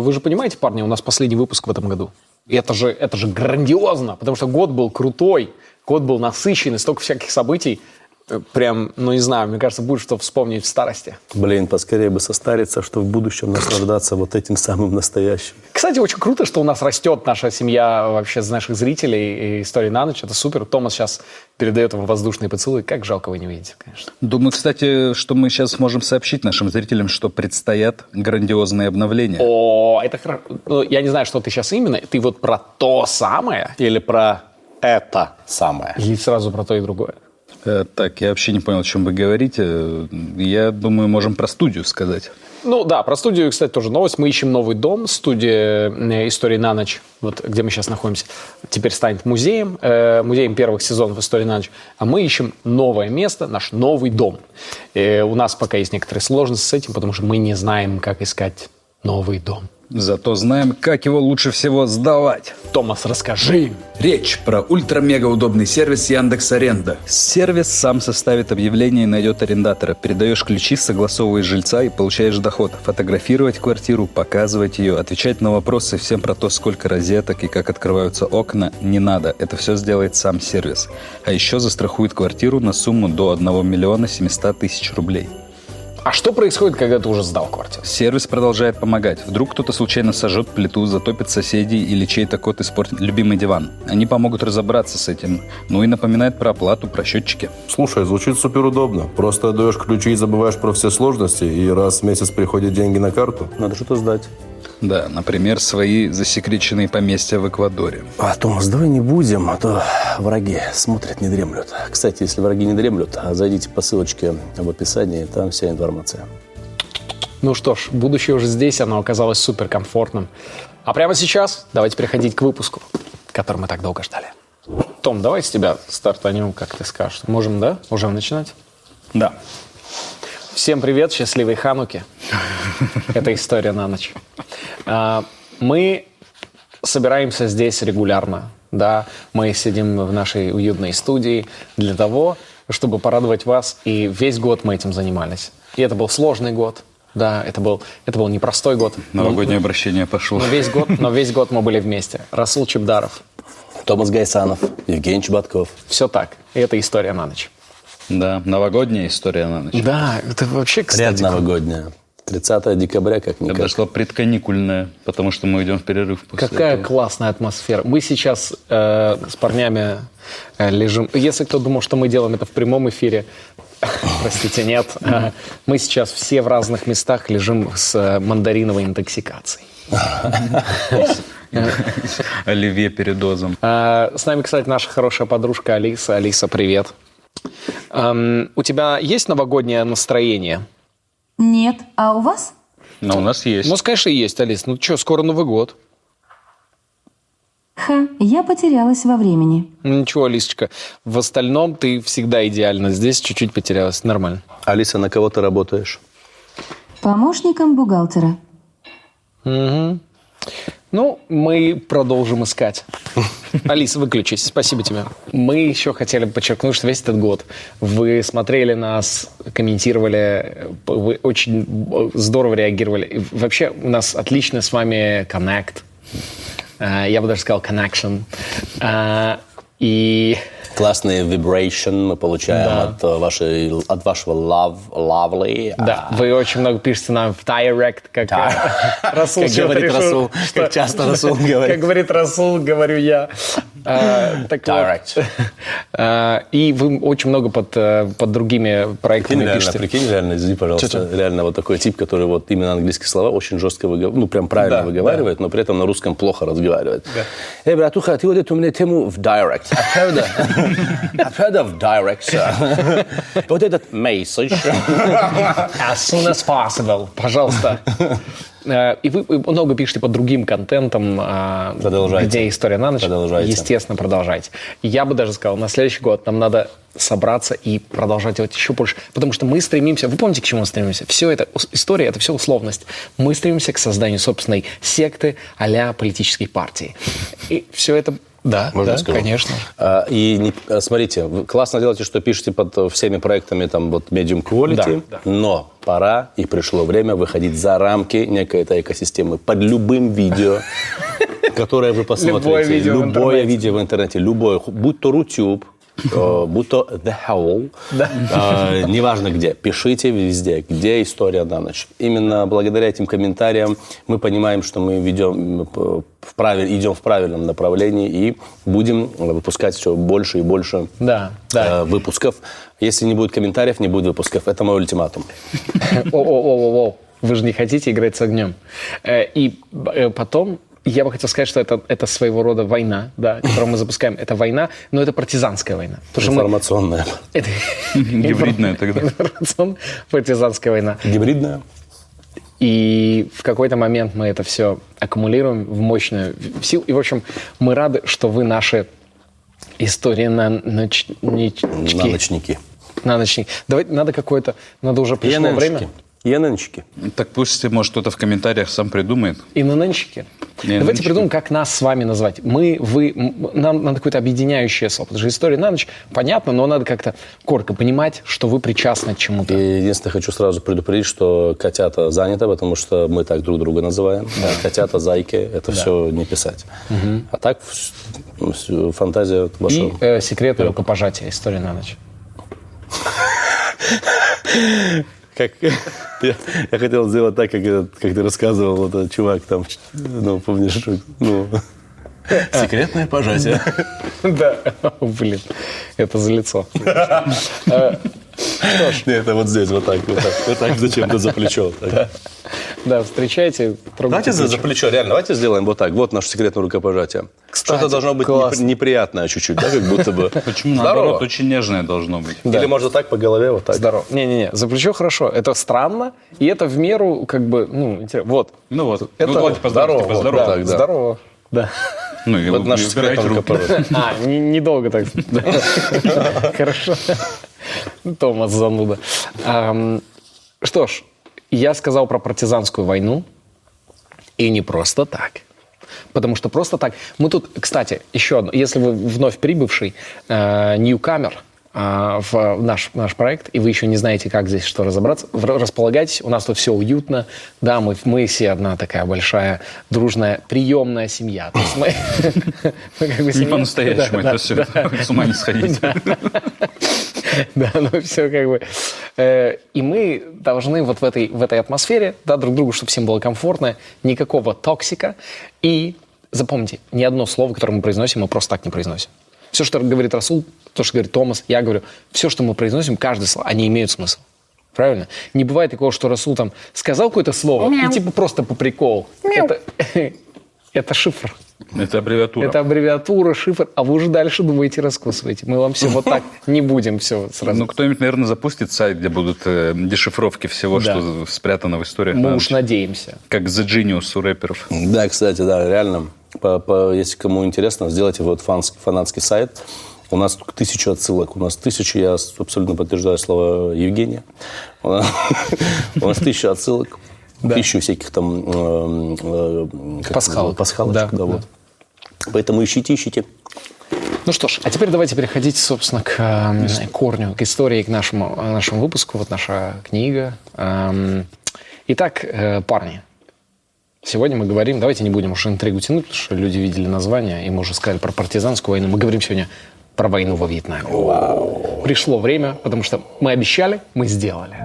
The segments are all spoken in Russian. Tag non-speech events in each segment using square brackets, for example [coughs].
вы же понимаете, парни, у нас последний выпуск в этом году. И это же, это же грандиозно, потому что год был крутой, год был насыщенный, столько всяких событий. Э, прям, ну не знаю, мне кажется, будет что вспомнить в старости. Блин, поскорее бы состариться, что в будущем наслаждаться вот этим самым настоящим. Кстати, очень круто, что у нас растет наша семья вообще с наших зрителей и истории на ночь. Это супер. Томас сейчас передает вам воздушные поцелуи. Как жалко вы не видите, конечно. Думаю, кстати, что мы сейчас можем сообщить нашим зрителям, что предстоят грандиозные обновления. О, это хорошо. Ну, я не знаю, что ты сейчас именно. Ты вот про то самое? Или про это самое. Или сразу про то и другое? Э, так, я вообще не понял, о чем вы говорите. Я думаю, можем про студию сказать. Ну да, про студию, кстати, тоже новость. Мы ищем новый дом. Студия э, «Истории на ночь», вот где мы сейчас находимся, теперь станет музеем, э, музеем первых сезонов «Истории на ночь». А мы ищем новое место, наш новый дом. И у нас пока есть некоторые сложности с этим, потому что мы не знаем, как искать новый дом. Зато знаем, как его лучше всего сдавать. Томас, расскажи. Речь про ультра-мега удобный сервис Яндекс Аренда. Сервис сам составит объявление и найдет арендатора. Передаешь ключи, согласовываешь жильца и получаешь доход. Фотографировать квартиру, показывать ее, отвечать на вопросы всем про то, сколько розеток и как открываются окна, не надо. Это все сделает сам сервис. А еще застрахует квартиру на сумму до 1 миллиона 700 тысяч рублей. А что происходит, когда ты уже сдал квартиру? Сервис продолжает помогать. Вдруг кто-то случайно сожжет плиту, затопит соседей или чей-то кот испортит любимый диван. Они помогут разобраться с этим. Ну и напоминает про оплату, про счетчики. Слушай, звучит супер удобно. Просто отдаешь ключи и забываешь про все сложности, и раз в месяц приходят деньги на карту, надо что-то сдать. Да, например, свои засекреченные поместья в Эквадоре. А, Томас, давай не будем, а то враги смотрят, не дремлют. Кстати, если враги не дремлют, зайдите по ссылочке в описании, там вся информация. Ну что ж, будущее уже здесь, оно оказалось суперкомфортным. А прямо сейчас давайте переходить к выпуску, который мы так долго ждали. Том, давай с тебя стартанем, как ты скажешь. Можем, да? Можем начинать? Да. Всем привет, счастливой Хануки. [laughs] Это история на ночь. А, мы собираемся здесь регулярно. Да, мы сидим в нашей уютной студии для того, чтобы порадовать вас. И весь год мы этим занимались. И это был сложный год. Да, это был, это был непростой год. Новогоднее но, обращение пошло. Но весь, год, но весь год мы были вместе. Расул Чебдаров. Томас Гайсанов, Евгений Чеботков. Все так. И это история на ночь. Да, новогодняя история на ночь. Да, это вообще, кстати... Предновогодняя. 30 декабря как-никак. Это дошла предканикульная, потому что мы идем в перерыв. После Какая этого. классная атмосфера. Мы сейчас э, с парнями э, лежим. Если кто думал, что мы делаем это в прямом эфире, [laughs] простите, нет. Э, мы сейчас все в разных местах лежим с э, мандариновой интоксикацией. Оливье передозом. Э, с нами, кстати, наша хорошая подружка Алиса. Алиса, привет. Эм, у тебя есть новогоднее настроение? Нет. А у вас? Ну, у нас есть. Ну, конечно, есть, Алис. Ну, что, скоро Новый год. Ха, я потерялась во времени. Ну, ничего, Алисочка, в остальном ты всегда идеально. Здесь чуть-чуть потерялась. Нормально. Алиса, на кого ты работаешь? Помощником бухгалтера. Угу. Ну, мы продолжим искать. Алиса, выключись. Спасибо тебе. Мы еще хотели подчеркнуть, что весь этот год вы смотрели нас, комментировали, вы очень здорово реагировали. И вообще у нас отличный с вами коннект. Э, я бы даже сказал connection. Э, и классный vibration мы получаем да. от, э, вашей, от вашего love, lovely. Да, а... вы очень много пишете нам в direct, как да. [laughs] Расул как говорит решил, Расул, что... как часто Расул [laughs] говорит. Как говорит Расул, говорю я. А, так direct. Вот. [laughs] А, и вы очень много под, э, под другими проектами прикинь, пишете. Реально, прикинь, реально, извини, пожалуйста, Чё-чё? реально вот такой тип, который вот именно английские слова очень жестко выговаривает, ну, прям правильно да, выговаривает, да. но при этом на русском плохо разговаривает. Да. Эй, братуха, ты вот эту мне тему в direct. [laughs] I've heard of direct. вот этот message. As soon as possible. Пожалуйста. [laughs] Э, и вы много пишете по другим контентам, а, продолжайте. где история на ночь. Продолжайте. Естественно, продолжайте. Я бы даже сказал, на следующий год нам надо собраться и продолжать делать еще больше. Потому что мы стремимся... Вы помните, к чему мы стремимся? Все это... История — это все условность. Мы стремимся к созданию собственной секты а политической партии. И все это Да, Можно да, скажу? конечно. А, И не- а, смотрите, вы классно делаете, что пишете под э, всеми проектами там вот medium quality, Да, да. но пора и пришло время выходить за рамки некой этой экосистемы под любым видео, [laughs] которое вы посмотрите. Любое видео в интернете. любое, будь то Рутюб, э, будь то The Howl, э, неважно где, пишите везде, где история на ночь. Именно благодаря этим комментариям мы понимаем, что мы ведем, э, в правиль- идем в правильном направлении и будем выпускать все больше и больше Да, да. э, выпусков. Если не будет комментариев, не будет выпусков. Это мой ультиматум. [laughs] О-о-о-о-о. Вы же не хотите играть с огнем. Э, И э, потом я бы хотел сказать, что это, это своего рода война, да, которую мы запускаем. Это война, но это партизанская война. Мы- Информационная. это [laughs] Гибридная тогда. партизанская война. Гибридная. И в какой-то момент мы это все аккумулируем в мощную силу. И, в общем, мы рады, что вы наши истории на ночнички. На ночники. На ночник. Давайте, надо какое-то, надо уже пришло время. Яненчики. Так пусть, может, кто-то в комментариях сам придумает. И. Не, Давайте придумаем, как нас с вами назвать. Мы, вы, нам надо какое-то объединяющее слово. Потому что история на ночь, понятно, но надо как-то коротко понимать, что вы причастны к И чему-то. единственное, хочу сразу предупредить, что котята заняты, потому что мы так друг друга называем. Котята, зайки, это все не писать. А так фантазия ваша. И э, секретное рукопожатие. История на ночь. [laughs] Как, [laughs] я, я хотел сделать так, как, как ты рассказывал, вот этот чувак там, ну, помнишь, ну, секретное пожатие. Да. Блин, это за лицо. Нет, это вот здесь, вот так, вот так, вот так зачем-то за плечо. Да, встречайте. Давайте за, плечо. реально, давайте сделаем вот так. Вот наше секретное рукопожатие. Что-то должно быть неприятное чуть-чуть, да, как будто бы. [laughs] Почему Здорово. наоборот, очень нежное должно быть. Или можно так по голове, вот так. Здорово. Не-не-не, за плечо хорошо. Это странно, и это в меру, как бы, ну, интересно. Вот. Ну вот, Это ну давайте так, да. Здорово. Да. Ну и Вот убирайте секретное руки. А, не- недолго так. Хорошо. Томас зануда. Что ж, я сказал про партизанскую войну, и не просто так. Потому что просто так... Мы тут, кстати, еще одно. Если вы вновь прибывший э, ньюкамер в наш, наш проект, и вы еще не знаете, как здесь что разобраться, располагайтесь, у нас тут все уютно. Да, мы, мы все одна такая большая, дружная, приемная семья. То есть мы, [laughs] как бы Не по-настоящему, это все. С ума не сходите. да, ну все как бы. Э, и мы должны вот в этой, в этой атмосфере, да, друг другу, чтобы всем было комфортно, никакого токсика. И запомните, ни одно слово, которое мы произносим, мы просто так не произносим. Все, что говорит Расул, то, что говорит Томас, я говорю, все, что мы произносим, каждое слово, они имеют смысл. Правильно? Не бывает такого, что Расул там сказал какое-то слово и типа просто по приколу. Это, [laughs] это шифр. Это аббревиатура. Это аббревиатура, шифр, а вы уже дальше думаете, раскусываете. Мы вам все вот [laughs] так не будем все сразу. Ну, кто-нибудь, наверное, запустит сайт, где будут э, дешифровки всего, Да. что спрятано в историях. Мы уж надеемся. Как The Genius у рэперов. Да, кстати, да, реально. По- по- если кому интересно, сделайте вот фанс- фанатский сайт. У нас тысячу отсылок. У нас тысячу, я абсолютно подтверждаю слова Евгения. У нас тысяча отсылок. Тысячу всяких там... э, э, Пасхалок. это, Пасхалочек, Да, вот. Поэтому ищите, ищите. Ну что ж, а теперь давайте переходить, собственно, к э, корню, к истории, к нашему, э, нашему выпуску. Вот наша книга. Эм, Итак, э, парни, сегодня мы говорим, давайте не будем уж интригу тянуть, потому что люди видели название, и мы уже сказали про партизанскую войну. Мы говорим сегодня про войну во Вьетнаме. Пришло время, потому что мы обещали, мы сделали.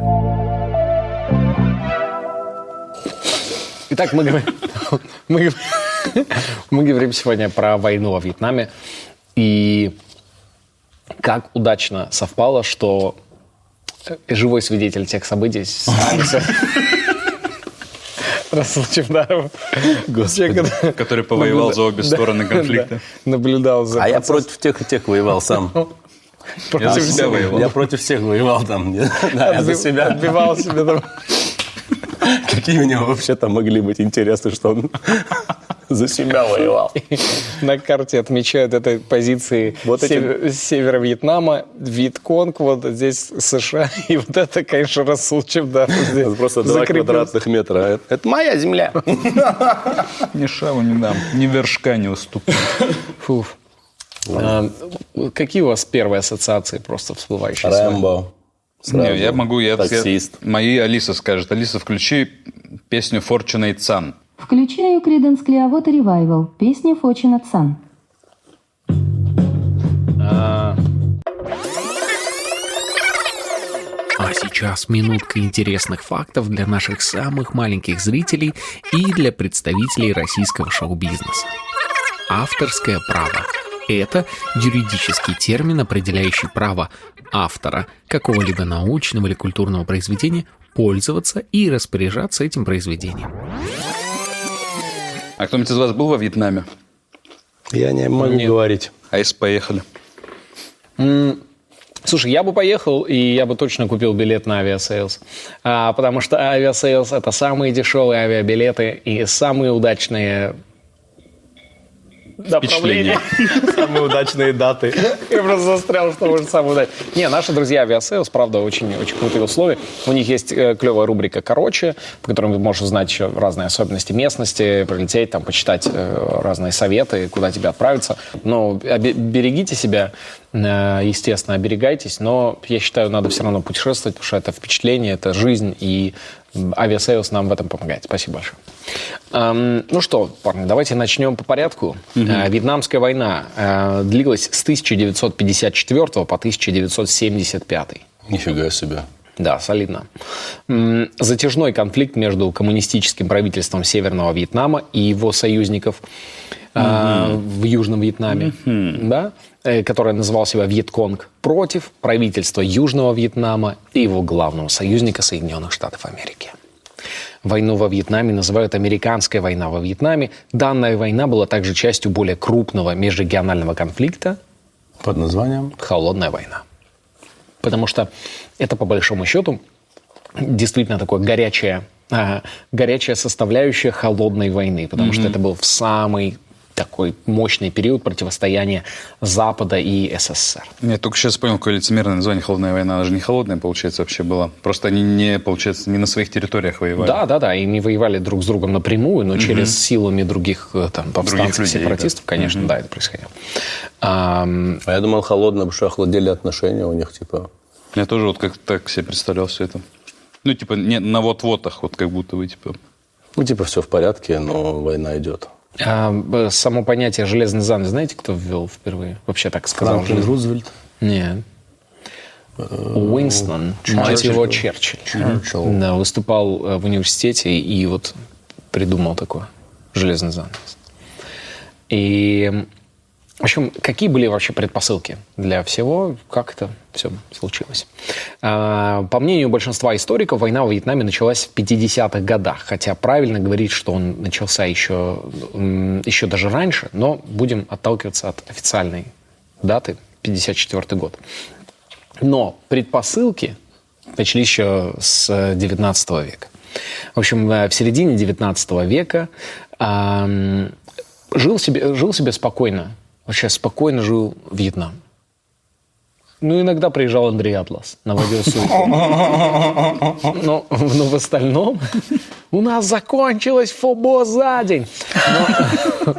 Итак, мы говорим, [laughs] мы, мы говорим сегодня про войну во Вьетнаме. И как удачно совпало, что живой свидетель тех событий. [laughs] Расул Чевдаров. Человек, который повоевал за обе стороны конфликта. да, Наблюдал за А я против тех и тех воевал сам. Я за себя воевал. Я против всех воевал там. [laughs] Да, я за себя. Отбивал себе там. Какие у него вообще там могли быть интересы, что он [laughs] за себя воевал. На карте отмечают этой позиции Вот эти- север- севера Вьетнама, Вьетконг, вот здесь США. [laughs] И вот это, конечно, Расул Чевдаров здесь Это просто два квадратных метра. Это- Это моя земля. [laughs] Ни шагу не дам, ни вершка не уступлю. Фуф. А, какие у вас первые ассоциации просто всплывающие? Рэмбо. Не, я могу, я, Таксист. я- мои Алиса скажет. Алиса, включи песню Fortunate Son. Включаю Creedence Clearwater Revival. Песня Fortunate Sun. А сейчас минутка интересных фактов для наших самых маленьких зрителей и для представителей российского шоу-бизнеса. Авторское право – это юридический термин, определяющий право автора какого-либо научного или культурного произведения пользоваться и распоряжаться этим произведением. А кто-нибудь из вас был во Вьетнаме? Я не могу говорить. А если поехали? Слушай, я бы поехал, и я бы точно купил билет на авиасейлс. А, потому что авиасейлс – это самые дешевые авиабилеты и самые удачные направления. Самые удачные даты. Я просто застрял, что может самый удачный. Не, наши друзья авиасейлс, правда, очень, очень крутые условия. У них есть э, клевая рубрика «Короче», по которой вы можете узнать еще разные особенности местности, прилететь, там, почитать э, разные советы, куда тебе отправиться. Но берегите себя, э, естественно, оберегайтесь, но я считаю, надо все равно путешествовать, потому что это впечатление, это жизнь, и авиасейлс нам в этом помогает. Спасибо большое. Эм, ну что, парни, давайте начнем по порядку. Э, Вьетнамская война э, длилась с 1954 по 1975. Нифига себе. Да, солидно. Затяжной конфликт между коммунистическим правительством Северного Вьетнама и его союзников э, в Южном Вьетнаме, да, э, который называл себя Вьетконг, против правительства Южного Вьетнама и его главного союзника Соединенных Штатов Америки. Войну во Вьетнаме называют «Американская война во Вьетнаме». Данная война была также частью более крупного межрегионального конфликта Под названием? холодная война. Потому что это, по большому счету, действительно такое горячее, а, горячая составляющая холодной войны. Потому что это был в самый такой мощный период противостояния Запада и СССР. Я только сейчас понял, какое лицемерное название «Холодная война». Она же не холодная, получается, вообще была. Просто они не, получается, не на своих территориях воевали. Да, да, да, и не воевали друг с другом напрямую, но через силами других э, там, повстанцев, людей, сепаратистов, конечно, да, это происходило. Ам, А я думал, холодно, потому что охладели отношения у них, типа. Я тоже вот как так себе представлял все это. Ну, типа, не на вот-вотах, вот как будто бы, типа. Ну, типа, все в порядке, но война идет. А, само понятие «железный занавес» знаете, кто ввел впервые? Вообще так сказал. Франклин «железный- Рузвельт. Нет. Уинстон, мать его Черчилль. Черчилль. Да, выступал э, в университете и вот придумал такое железный занавес. И, в общем, какие были вообще предпосылки для всего, как это все случилось? А, По мнению большинства историков, война во Вьетнаме началась в 50-х годах, хотя правильно говорить, что он начался еще, еще даже раньше, но будем отталкиваться от официальной даты, 54 год. Но предпосылки начались еще с э, 19 века. В общем, э, в середине 19 века жил, себе, жил себе спокойно, вообще спокойно жил Вьетнам. Ну, иногда приезжал Андрей Атлас, наводил суету. Но, но в остальном у нас закончилась фобо за день. Но,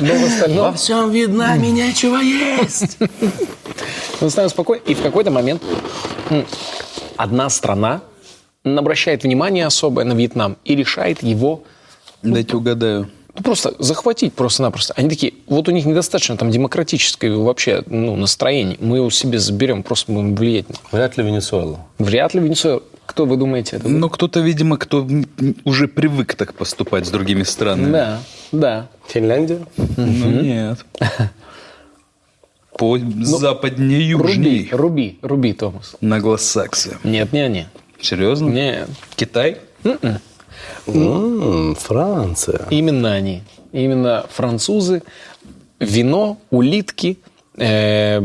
но в остальном... всем видно, нечего есть. Мы ставим спокойно. И в какой-то момент одна страна обращает внимание особое на Вьетнам и решает его Дайте угадаю. Ну, просто захватить просто-напросто. Они такие, вот у них недостаточно там демократического вообще ну, настроения. Мы его себе заберем, просто будем влиять. Вряд ли Венесуэла. Вряд ли Венесуэла. Кто вы думаете? Это будет? Ну, кто-то, видимо, кто уже привык так поступать с другими странами. Да, да. Финляндия? Ну, нет. [laughs] По западнее Руби, южней. руби, руби, Томас. Наглосаксы. Нет, не они. Серьезно? Нет. Китай? Франция. Именно они. Именно французы. Вино, улитки, э,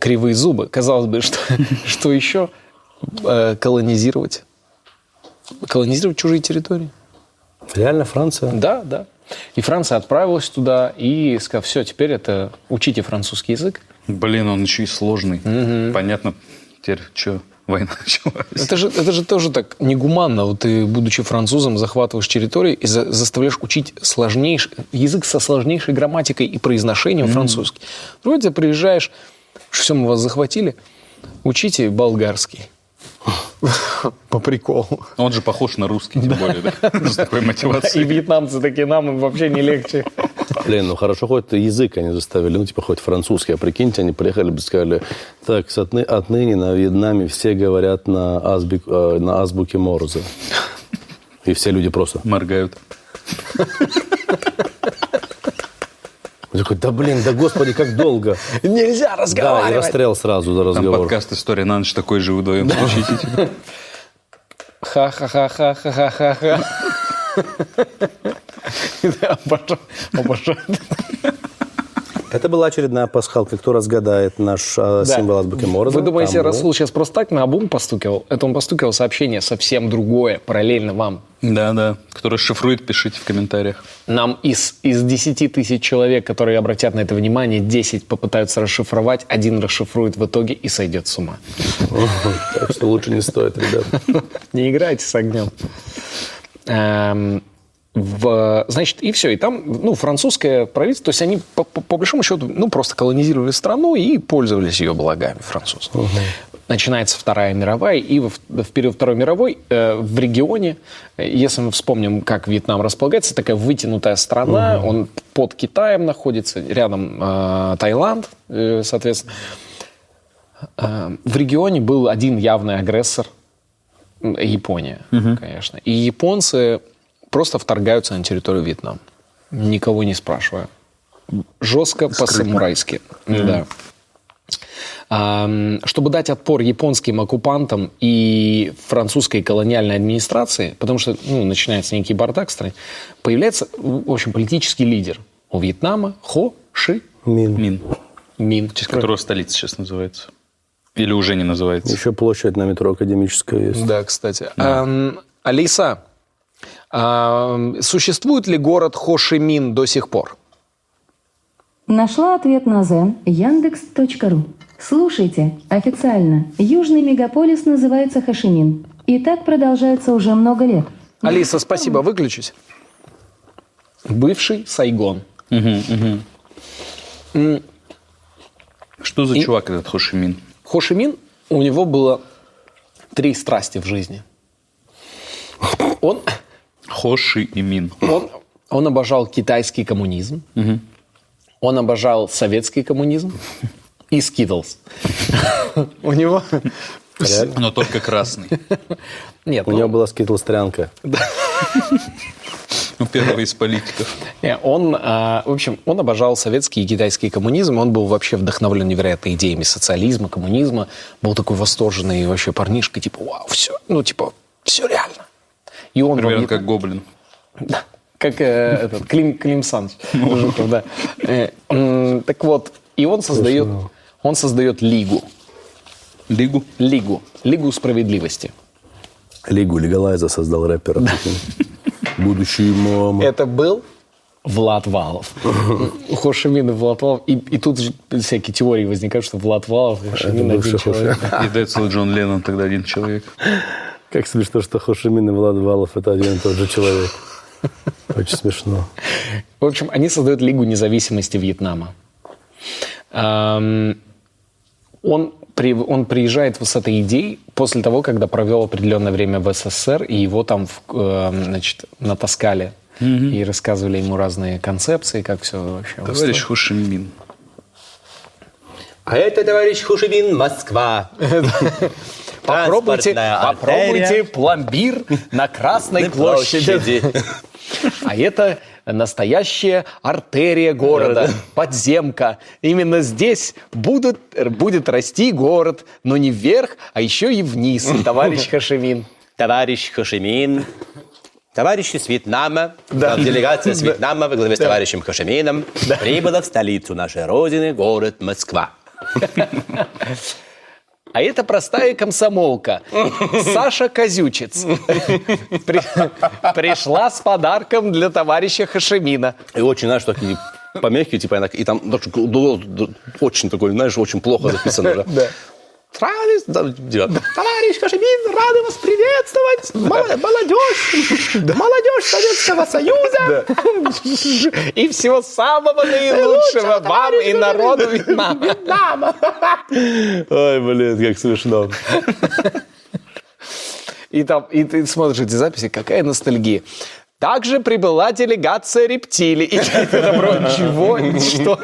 кривые зубы. Казалось бы, [laughs] что, что еще э, колонизировать? Колонизировать чужие территории. Реально Франция? Да, да. И Франция отправилась туда и сказала, все, теперь это учите французский язык. Блин, он еще и сложный. Понятно теперь, что война [laughs] началась. Это же, это же тоже так негуманно. Вот ты, будучи французом, захватываешь территорию и за- заставляешь учить сложнейший, язык со сложнейшей грамматикой и произношением французский. Вроде приезжаешь, все, мы вас захватили, учите болгарский. По приколу. Он же похож на русский, тем более, да? С такой И мотивацией. вьетнамцы такие, нам им вообще не легче. Блин, ну хорошо, хоть язык они заставили, ну типа хоть французский. А прикиньте, они приехали бы сказали, так, с отны- отныне на Вьетнаме все говорят на, азбик- э, на азбуке Морзе. И все люди просто... Моргают. Он такой, да блин, да господи, как долго. Нельзя Да, и разговаривать. расстрел сразу за Там разговор. подкаст «История на ночь» такой же вдвоем включите. Ха-ха-ха-ха-ха-ха-ха. [laughs] Обожаю. обожаю. Это была очередная пасхалка. Кто разгадает наш э, Да. символ азбуки Морзе? Вы думаете, тому- Расул сейчас просто так на обум постукивал? Это он постукивал сообщение совсем другое, параллельно вам. Да, да. Кто расшифрует, пишите в комментариях. Нам из, из 10 тысяч человек, которые обратят на это внимание, 10 попытаются расшифровать, один расшифрует в итоге и сойдет с ума. Так что лучше не стоит, ребят. [laughs] Не играйте с огнем. В- значит, и все. И там, ну, французское правительство, то есть они, по, по- по большому счету, ну, просто колонизировали страну и пользовались ее благами французы. Начинается Вторая мировая, и в, в период Второй мировой э, в регионе, если мы вспомним, как Вьетнам располагается, такая вытянутая страна, он под Китаем находится, рядом э, Таиланд, э, соответственно. Э, в регионе был один явный агрессор, Япония, конечно. И японцы просто вторгаются на территорию Вьетнама, никого не спрашивая. Жестко, по-самурайски. Да. Ам, Чтобы дать отпор японским оккупантам и французской колониальной администрации, потому что ну, начинается некий бардак в стране, появляется, в общем, политический лидер у Вьетнама Хо Ши Мин. Мин. Мин. Честь которого столица сейчас называется. Или уже не называется. Еще площадь на метро Академическая есть. Да, кстати. Ам, Алиса, ам, существует ли город Хошимин до сих пор? Нашла ответ на Zen Яндекс.ру. Слушайте, официально, южный мегаполис называется Хашимин. И так продолжается уже много лет. Алиса, спасибо, выключись. Бывший Сайгон. Что за И- чувак этот Хошимин? Хошимин, у него было три страсти в жизни. Он, Хоши и Мин. он, он обожал китайский коммунизм, он обожал советский коммунизм [laughs] и Skittles. У него... Но только красный. [laughs] Нет, У ну, него была скитлстрянка. Ну, первый из политиков. Не, он, а, в общем, он обожал советский и китайский коммунизм. Он был вообще вдохновлен невероятно идеями социализма, коммунизма. Был такой восторженный вообще парнишка, типа, вау, все, ну, типа, все реально. И он Примерно как гоблин. Да, как э, этот, Клим, Клим Саныч [laughs] Жуков, да. Э, так вот, и он создает, он создает лигу. Лигу? Лигу. Лигу справедливости. Лигу Легалайза создал прикинь. [laughs] Будущий мама. Это был Влад Валов. [laughs] Хошимин и Влад Валов. И, и тут же всякие теории возникают, что Влад Валов и Хошимин один человек. И Децл Джон Леннон тогда один человек. Как смешно, что Хошимин и Влад Валов это один и тот же человек. Очень смешно. В общем, они создают Лигу независимости Вьетнама. Ам, Он, при- он приезжает с этой идеей после того, когда провел определенное время в СССР, и его там в- э, значит, натаскали и рассказывали ему разные концепции, как все вообще Товарищ Хошимин. А это, товарищ Хушибин, Москва. [laughs] [laughs] Попробуйте, попробуйте пломбир на Красной площади. А это настоящая артерия города, подземка. Именно здесь будут, будет расти город, но не вверх, а еще и вниз, товарищ [laughs] Хашимин. Товарищ Хошимин. Товарищи с Вьетнама, делегация с Вьетнама во главе с товарищем Хошимином прибыла в столицу нашей родины, город Москва. [laughs] А это простая комсомолка. Саша Козючец. При- Пришла с подарком для товарища Хашимина. И очень, знаешь, такие помехи, типа, и там очень, очень такой, знаешь, очень плохо записано. да. Товарищ, товарищ Кашемин, рады вас приветствовать! Молодежь! Молодежь Советского Союза! И всего самого наилучшего вам и народу Вьетнама. Ой, блин, как смешно. И там, и ты смотришь эти записи, какая ностальгия. Также прибыла делегация рептилий. И это добро, [laughs] чего? Что?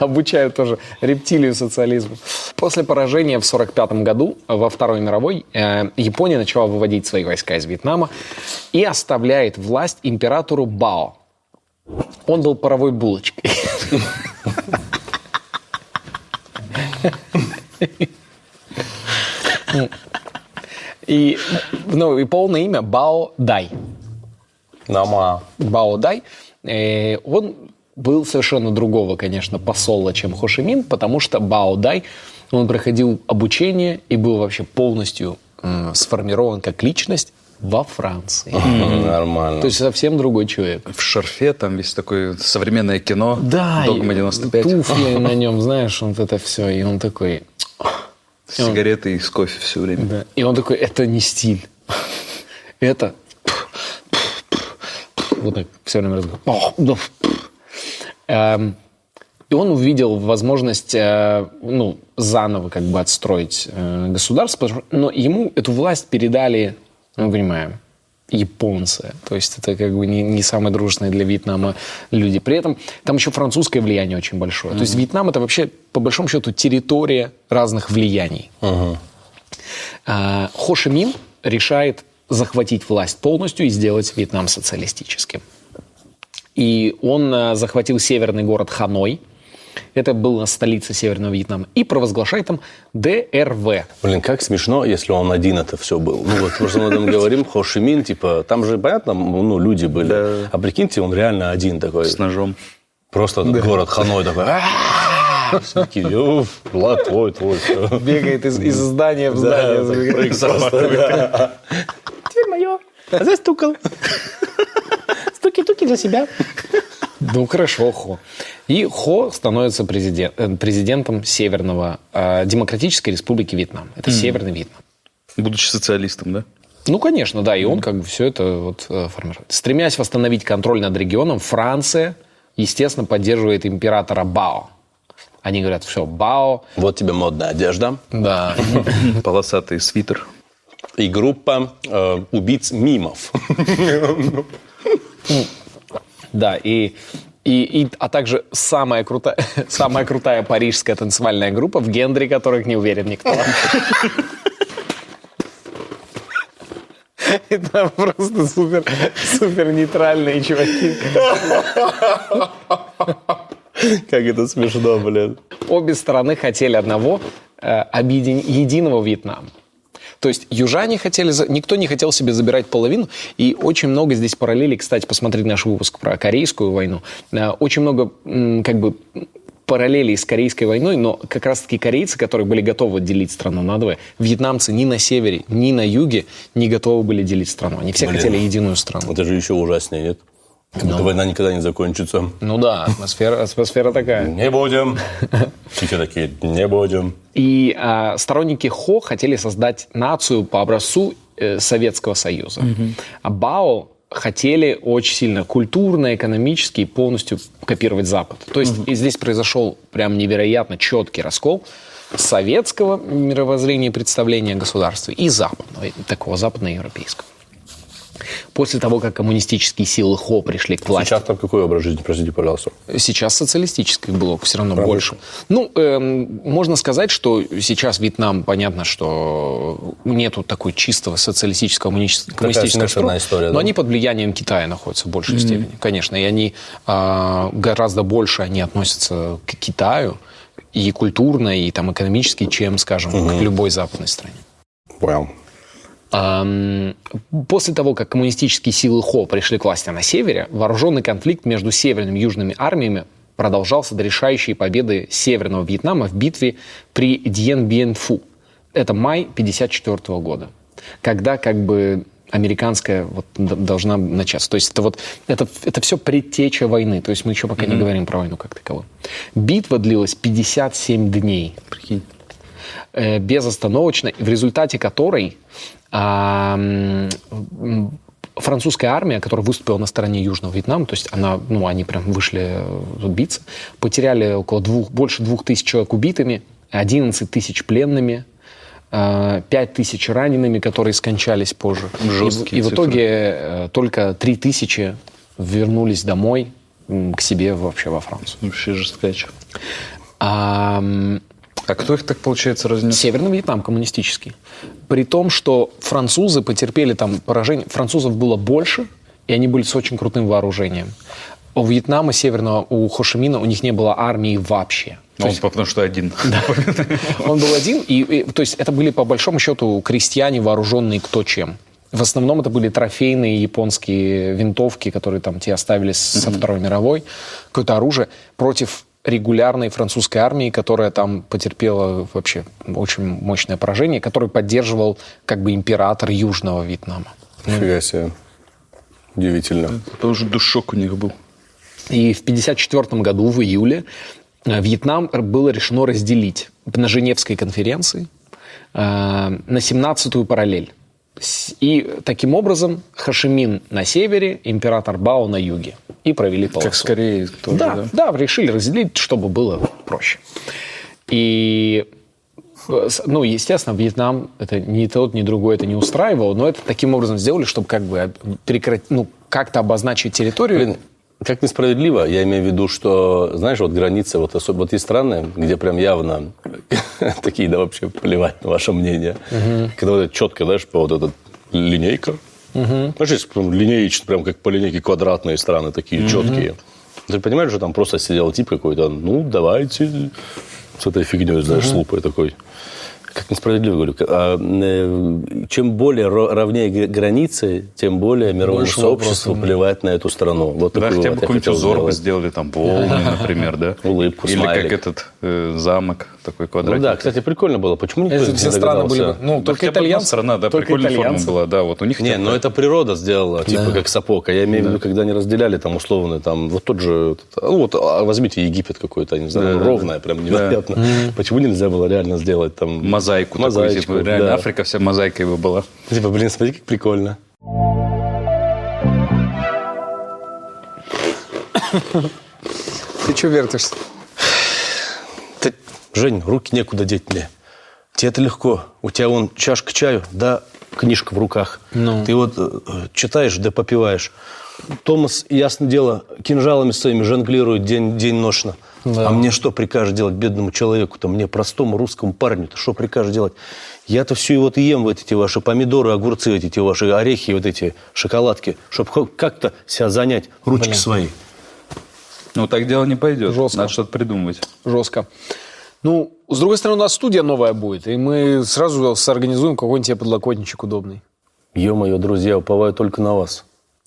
Обучают тоже рептилию социализму. После поражения в 1945 году во Второй мировой э, Япония начала выводить свои войска из Вьетнама и оставляет власть императору Бао. Он был паровой булочкой. И, ну, и полное имя Бао Дай. Нама. Бао Дай. Э, он был совершенно другого, конечно, посола, чем Хошимин, потому что Бао Дай, он проходил обучение и был вообще полностью э, сформирован как личность во Франции. Нормально. То есть совсем другой человек. В шарфе там весь такое современное кино. Да, Догма и 95. туфли [laughs] на нем, знаешь, вот это все. И он такой... Сигареты и с кофе все время. Да. И он такой, это не стиль. [laughs] Это... Вот так все время разговаривает. Эм, И он увидел возможность э, ну, заново как бы отстроить э, государство, но ему эту власть передали, ну, мы понимаем, японцы. То есть это как бы не, не самые дружные для Вьетнама люди. При этом там еще французское влияние очень большое. То есть Вьетнам это вообще, по большому счету, территория разных влияний. А, Хо Ши Мин решает захватить власть полностью и сделать Вьетнам социалистическим. И он а, захватил северный город Ханой. Это была столица Северного Вьетнама. И провозглашает там ДРВ. Блин, как смешно, если он один это все был. Ну вот, просто мы там говорим, Хо Ши Мин, типа, там же, понятно, ну, люди были. Да. А прикиньте, он реально один такой. С ножом. Просто этот город Ханой такой. Такие, «Уф, Влад, твой, твой. всё». Бегает из, из здания в Да, здание. да. Теперь мое. Застукал. Стуки-туки за себя. Ну, хорошо, Хо. И Хо становится президент- э, президентом Северного э, Демократической Республики Вьетнам. Это Северный Вьетнам. Будучи социалистом, да? Ну, конечно, да, и он как бы все это вот э, формирует. Стремясь восстановить контроль над регионом, Франция, естественно, поддерживает императора Бао. Они говорят, все, Бао, Вот тебе модная одежда. да, [laughs] Полосатый свитер. И группа э, убийц мимов. да, и, и, и- а также самая крутая, [laughs] самая крутая парижская танцевальная группа, в гендере которых не уверен никто. [laughs] Это просто супер, супер нейтральные чуваки. Как это смешно, блин. Обе стороны хотели одного э, объедин- единого Вьетнама. То есть южане хотели, никто не хотел себе забирать половину, и очень много здесь параллелей, кстати, посмотреть наш выпуск про Корейскую войну, Э, очень много как бы параллелей с Корейской войной, но как раз-таки корейцы, которые были готовы делить страну на двое, вьетнамцы ни на севере, ни на юге не готовы были делить страну. Они все Блин. хотели единую страну. Это же еще ужаснее, нет? Как будто война никогда не закончится. Ну да, атмосфера, атмосфера такая. Не будем. Все такие, не будем. И а, сторонники Хо хотели создать нацию по образцу э, Советского Союза. А Бао хотели очень сильно культурно, экономически полностью копировать Запад. То есть и здесь произошел прям невероятно четкий раскол советского мировоззрения и представления о государстве и западного, такого западноевропейского. После того, как коммунистические силы Хо пришли к власти, Сейчас там какой образ жизни, простите, пожалуйста. Сейчас социалистический блок все равно больше. Ну, эм, можно сказать, что сейчас Вьетнам, понятно, что нету такой чистого социалистического коммунистического строя, история, но да? они под влиянием Китая находятся в большей степени, конечно, и они а, гораздо больше они относятся к Китаю и культурно, и там экономически, чем, скажем, к любой западной стране. Понял. После того, как коммунистические силы Хо пришли к власти на севере, вооруженный конфликт между северными и южными армиями продолжался до решающей победы Северного Вьетнама в битве при Дьен-Бьен-Фу. Это май 1954 года, когда как бы американская вот должна начаться. То есть это вот это, это все предтеча войны. То есть мы еще пока не говорим про войну как таковую. Битва длилась 57 дней. Прикинь. э, безостановочно, в результате которой французская армия, которая выступила на стороне Южного Вьетнама, то есть она, ну, они прям вышли э, биться, потеряли около двух, больше двух тысяч человек убитыми, 11 тысяч пленными, 5 э, тысяч ранеными, которые скончались позже. Жесткие и, и в итоге э, только 3 тысячи вернулись домой к себе вообще во Францию. Вообще жесткач. А, а кто их так, получается, разнес? Северный Вьетнам коммунистический. При том, что французы потерпели там поражение. Французов было больше, и они были с очень крутым вооружением. У Вьетнама северного, у Хошимина, у них не было армии вообще. То он есть, потому что один. Да. Он был один, и, и то есть это были по большому счету крестьяне, вооруженные кто чем. В основном это были трофейные японские винтовки, которые там те оставили со Второй мировой, какое-то оружие против регулярной французской армии, которая там потерпела вообще очень мощное поражение, который поддерживал как бы император Южного Вьетнама. Нифига себе. Удивительно. Это уже душок у них был. И в 1954 году, в июле, э, Вьетнам было решено разделить на Женевской конференции э, на 17-ю параллель. И таким образом Хашимин на севере, император Бао на юге. И провели полосу. Как скорее тоже, да, да? Да, решили разделить, чтобы было проще. И ну, естественно, Вьетнам это ни тот, ни другой это не устраивало, но это таким образом сделали, чтобы как бы прекратить, ну, как-то обозначить территорию. Блин, как несправедливо, я имею в виду, что, знаешь, вот границы, вот, особенно, вот есть страны, где прям явно [laughs] такие, да вообще плевать на ваше мнение. Угу. Когда вот четко, знаешь, по вот эта линейка. Угу. Знаешь, есть прям линеечно, прям как по линейке квадратные страны, такие угу. четкие. Ты понимаешь, что там просто сидел тип какой-то, ну, давайте с этой фигней, знаешь, угу. с лупой такой как несправедливо говорю, а, э, чем более ровнее границы, тем более мировому Больше сообществу вопросов, плевать на эту страну. Вот да, хотя бы какой-нибудь узор сделали, там, волны, [laughs] например, да? Улыбку, Или как этот э, замок, такой квадратик. Ну да, кстати, прикольно было. Почему никто не все страны были Ну, только итальянцы. страна, да, прикольная форма была, да, вот у них... Не, но это природа сделала, типа как сапог. А я имею в виду, когда они разделяли там условно, там, вот тот же, ну вот а возьмите Египет какой-то, не знаю, ровное, прям невероятно. Почему нельзя было реально сделать там... Мозаику, мозаику такую, типа, реально Африка вся мозаикой бы была. Типа, блин, смотри, как прикольно. Ты что вертишься? Ты, Жень, руки некуда деть мне. Тебе это легко. У тебя вон чашка чаю, да, книжка в руках. Ну. Ты вот э, читаешь, да попиваешь. Томас, ясно дело, кинжалами своими жонглирует день, день ношно. Да. А мне что прикажешь делать бедному человеку-то? Мне простому русскому парню-то что прикажешь делать? Я-то все и вот ем вот эти ваши помидоры, огурцы, вот эти ваши орехи, вот эти шоколадки, чтобы как-то себя занять, ручки Блин. свои. Ну, так дело не пойдет. Жестко. Надо что-то придумывать. Жестко. Ну, с другой стороны, у нас студия новая будет, и мы сразу сорганизуем какой-нибудь тебе подлокотничек удобный. Ё-моё, друзья, уповаю только на вас.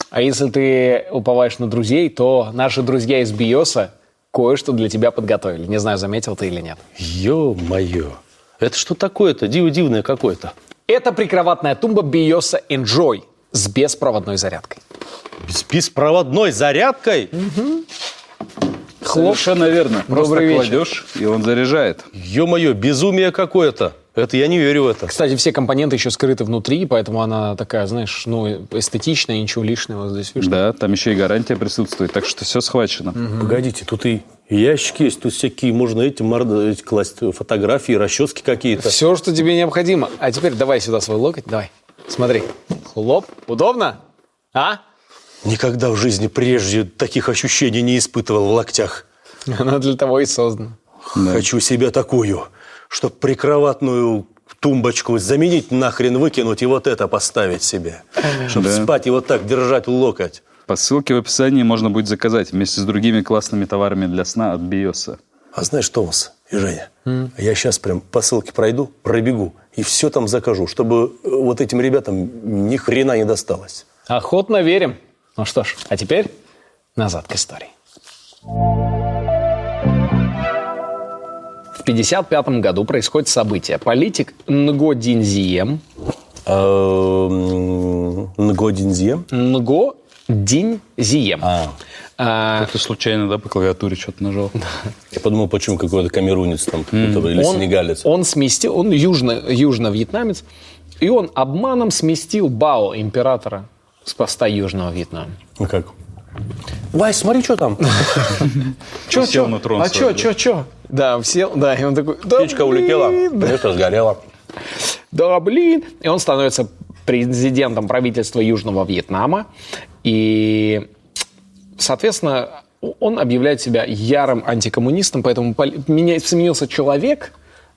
А если ты уповаешь на друзей, то наши друзья из Биоса кое-что для тебя подготовили. Не знаю, заметил ты или нет. Ё-моё. Это что такое-то? Диво дивное какое-то. Это прикроватная тумба Биоса Enjoy с беспроводной зарядкой. С беспроводной зарядкой? Угу. Хлоп. Совершенно верно. Просто Добрый кладешь, вечер. и он заряжает. Ё-моё, безумие какое-то. Это я не верю в это. Кстати, все компоненты еще скрыты внутри, поэтому она такая, знаешь, ну, эстетичная, ничего лишнего здесь видишь. Да, там еще и гарантия присутствует, так что все схвачено. Угу. Погодите, тут и ящики есть, тут всякие, можно эти, морды, эти класть фотографии, расчески какие-то. Все, что тебе необходимо. А теперь давай сюда свой локоть, давай. Смотри. Хлоп. Удобно? А? Никогда в жизни прежде таких ощущений не испытывал в локтях. Она для того и создана. Да. Хочу себе такую чтобы прикроватную тумбочку заменить, нахрен выкинуть и вот это поставить себе. Чтобы да. спать и вот так держать локоть. По ссылке в описании можно будет заказать вместе с другими классными товарами для сна от Биоса. А знаешь, Томас и Женя, mm. я сейчас прям по ссылке пройду, пробегу и все там закажу, чтобы вот этим ребятам ни хрена не досталось. Охотно верим. Ну что ж, а теперь назад к истории. В 1955 году происходит событие. Политик Нго Динзием Нго Динзием? Нго Динзием. А, Ты случайно, да, по клавиатуре что-то нажал? Я подумал, почему какой-то камерунец там какой-то, или он, сенегалец. он сместил, он южно, южно-вьетнамец, и он обманом сместил Бао, императора, с поста Южного Вьетнама. Ну как? Вай, смотри, что там. Чё, сел на трон А да? чё, чё? Да, сел, да, и он такой, да Птичка улетела, конечно, сгорела. да, блин. И он становится президентом правительства Южного Вьетнама. И, соответственно, он объявляет себя ярым антикоммунистом, поэтому поли- меня- сменился человек,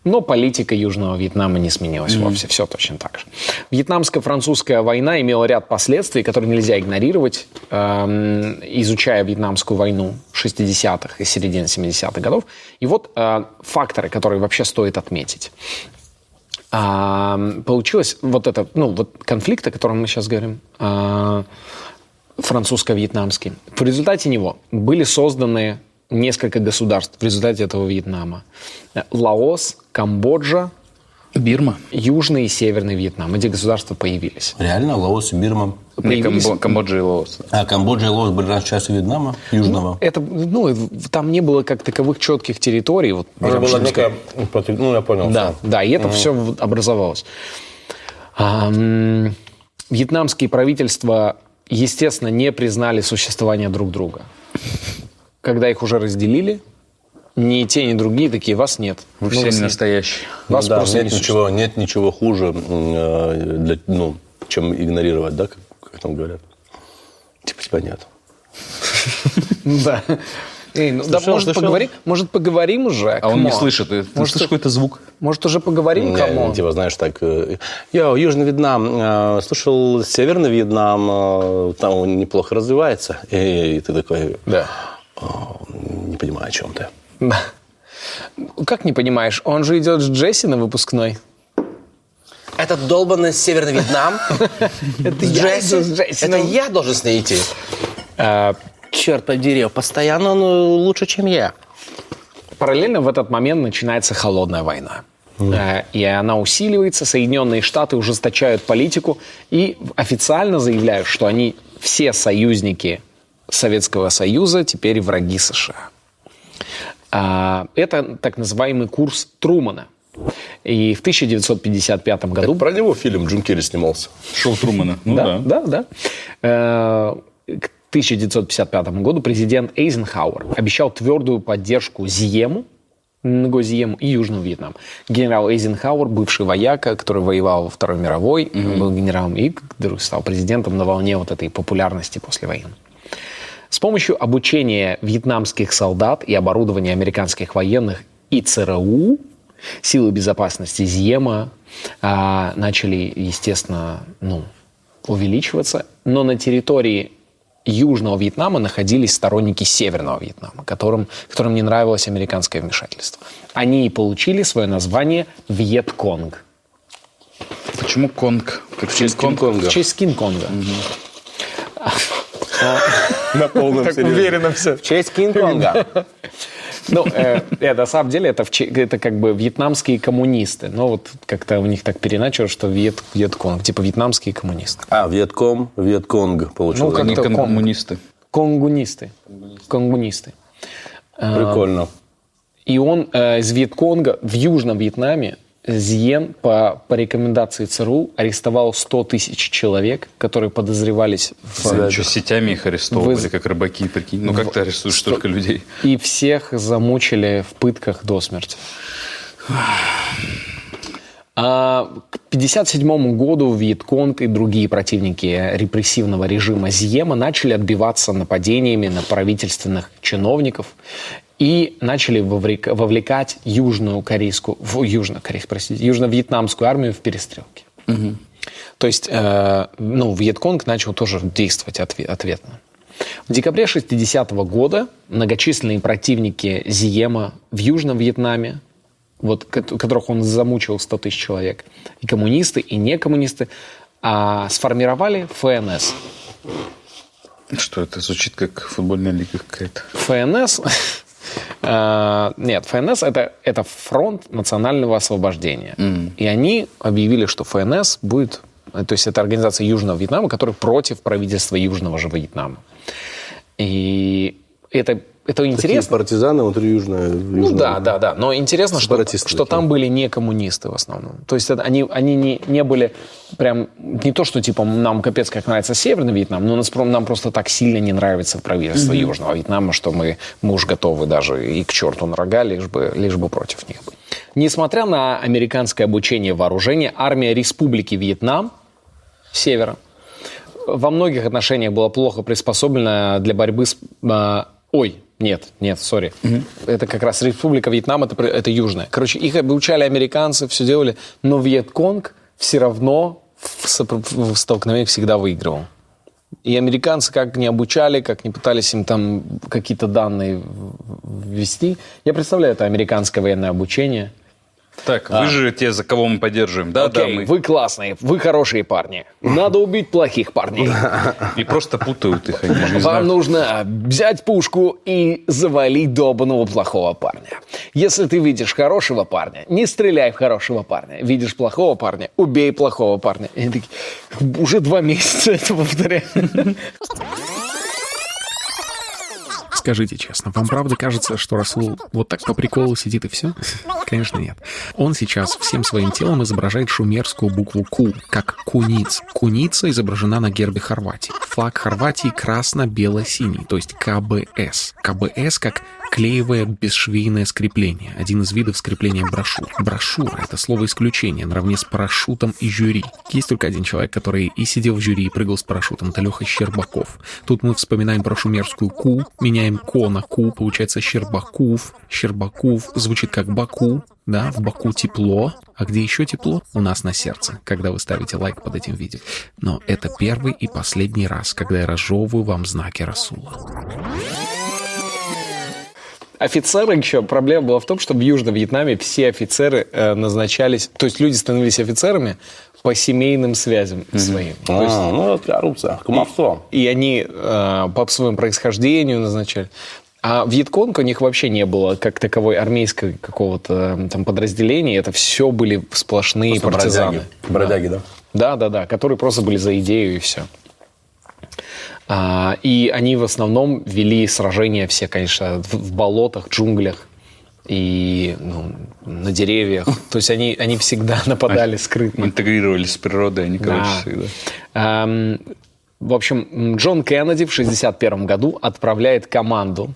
но политика Южного Вьетнама не сменилась вовсе. Все точно так же. Вьетнамско-французская война имела ряд последствий, которые нельзя игнорировать, эм, изучая Вьетнамскую войну 60-х и середины 70-х годов. И вот э, факторы, которые вообще стоит отметить. А, получилось вот это, ну, вот конфликт, о котором мы сейчас говорим, а, французско-вьетнамский. В результате него были созданы несколько государств в результате этого Вьетнама. Лаос, Камбоджа, Бирма? Южный и Северный Вьетнам. Эти государства появились. Реально, Лаос и Бирма. Не, Появились- Камбо- Камбоджа и Лаос. А Камбоджа и Лаос были раньше частью Вьетнама, Южного. Это, ну, там не было как таковых четких территорий. Вот, прям, была некая против- Ну, я понял. Да, всё. да, и это все образовалось. А, вьетнамские правительства, естественно, не признали существование друг друга. Когда их уже разделили, ни те, ни другие такие, вас нет. Вы Ну, все вас не настоящие. Ну Вас да, просто нет не ничего, нет ничего хуже, э, для- ну, чем игнорировать, да, как, как там говорят. Типа тебя нет. [laughs] Да. Эй, ну, да, может, слышал? поговорим, может, поговорим уже? А он не слышит. Ты, Может, слышишь какой-то звук? Может, уже поговорим, Не, кому? типа, знаешь, так, э, я Южный Вьетнам, э, слушал Северный Вьетнам, э, там он неплохо развивается. И, ты такой, Да. «О, не понимаю, о чем ты. [laughs] Как не понимаешь, он же идет с Джесси на выпускной. Этот долбанный Северный Вьетнам. [laughs] Это Джесси. Это я должен с ней идти. А, Черт побери, постоянно он лучше, чем я. Параллельно в этот момент начинается холодная война. Э, И она усиливается, Соединенные Штаты ужесточают политику и официально заявляют, что они все союзники Советского Союза теперь враги США. А, Это так называемый курс Трумана. И в 1955 году Про него фильм Джим Керри снимался. Шоу Трумана. Ну да, да. да, да. Э, К 1955 году президент Эйзенхауэр обещал твердую поддержку Зиему, Ngo Зиему и Южному Вьетнаму. Генерал Эйзенхауэр, бывший вояка, который воевал во Второй мировой, был генералом и вдруг стал президентом на волне вот этой популярности после войны. С помощью обучения вьетнамских солдат и оборудования американских военных и ЦРУ силы безопасности Зиема а, начали, естественно, ну, увеличиваться, но на территории Южного Вьетнама находились сторонники Северного Вьетнама, которым, которым не нравилось американское вмешательство. Они и получили свое название Вьетконг. Почему Конг? Как в честь Кинг-Конга. В честь Кинг-Конга. На полном серьезе. все. В честь Кинг-Конга. Ну, э, это, на самом деле, это, в это как бы вьетнамские коммунисты. Но вот как-то у них так переначало, что Вьет, Вьетконг, типа вьетнамские коммунисты. А, Вьетком, Вьетконг Ну, получилось. как- Они как-то коммунисты. Конгунисты. Конгунисты. Прикольно. И он э, из Вьетконга в Южном Вьетнаме Зиен по, по рекомендации ЦРУ арестовал 100 тысяч человек, которые подозревались в... Что, сетями их арестовывали, Вы- как рыбаки, прикинь. Ну как ты арестуешь столько людей? И всех замучили в пытках до смерти. А к 1957 году Вьетконг и другие противники репрессивного режима Зиема начали отбиваться нападениями на правительственных чиновников и начали вовлекать южную корейскую, в, южно, корейскую, простите, южно-вьетнамскую армию в перестрелки. То есть, э, ну, Вьетконг начал тоже действовать отве- ответно. В декабре 60 года многочисленные противники Зиема в Южном Вьетнаме, вот, ко- которых он замучил 100 тысяч человек, и коммунисты, и некоммунисты, а, сформировали ФНС. Что это звучит как футбольная лига какая-то. ФНС... э, Нет, ФНС это, это фронт национального освобождения. И они объявили, что ФНС будет... э, То есть это организация Южного Вьетнама, которая против правительства Южного же Вьетнама. И это это интересно. Такие партизаны внутри Южной. Ну да, да, да. Но интересно, что, что там были не коммунисты в основном. То есть это, они, они не, не были прям... Не то, что типа нам капец как нравится Северный Вьетнам, но нас, нам просто так сильно не нравится правительство mm-hmm. Южного Вьетнама, что мы, мы уж готовы даже и к черту на рога, лишь бы, лишь бы против них быть. Несмотря на американское обучение вооружения, армия Республики Вьетнам, севера, во многих отношениях была плохо приспособлена для борьбы с... Э, ой, нет, нет, сори. Угу. Это как раз Республика Вьетнам, это, это южная. Короче, их обучали американцы, все делали, но Вьетконг все равно в, в столкновениях всегда выигрывал. И американцы как не обучали, как не пытались им там какие-то данные ввести. Я представляю это американское военное обучение – так, а. вы же те, за кого мы поддерживаем. Да, Окей, да, мы... вы классные, вы хорошие парни. Надо убить плохих парней. И просто путают их. Они же Вам нужно взять пушку и завалить добаного плохого парня. Если ты видишь хорошего парня, не стреляй в хорошего парня. Видишь плохого парня, убей плохого парня. И такие, уже два месяца это повторяю. [laughs] Скажите честно, вам правда кажется, что Расул вот так по приколу сидит и все? Конечно, нет. Он сейчас всем своим телом изображает шумерскую букву «Ку», как куниц. Куница изображена на гербе Хорватии. Флаг Хорватии красно-бело-синий, то есть КБС. КБС как клеевое бесшвейное скрепление, один из видов скрепления брошюр. Брошюра — это слово исключение, наравне с парашютом и жюри. Есть только один человек, который и сидел в жюри, и прыгал с парашютом, это Леха Щербаков. Тут мы вспоминаем про шумерскую «ку», меняем «ко» на «ку», получается Щербаков. Щербаков звучит как «Баку», да, в Баку тепло. А где еще тепло? У нас на сердце, когда вы ставите лайк под этим видео. Но это первый и последний раз, когда я разжевываю вам знаки Расула офицеры еще, проблема была в том, что в Южном Вьетнаме все офицеры э, назначались, то есть люди становились офицерами по семейным связям mm-hmm. своим. А, есть, ну, это коррупция, кумовство. И, и они э, по своему происхождению назначали. А Вьетконг у них вообще не было как таковой армейского какого-то там подразделения. Это все были сплошные просто партизаны. Бродяги, бродяги да. да? Да, да, да, которые просто были за идею и все. А, и они в основном вели сражения все, конечно, в, болотах, джунглях и ну, на деревьях. [laughs] То есть они, они всегда [laughs] нападали скрытно. Интегрировались с природой, они, короче, да. всегда. В общем, Джон Кеннеди в 1961 году отправляет команду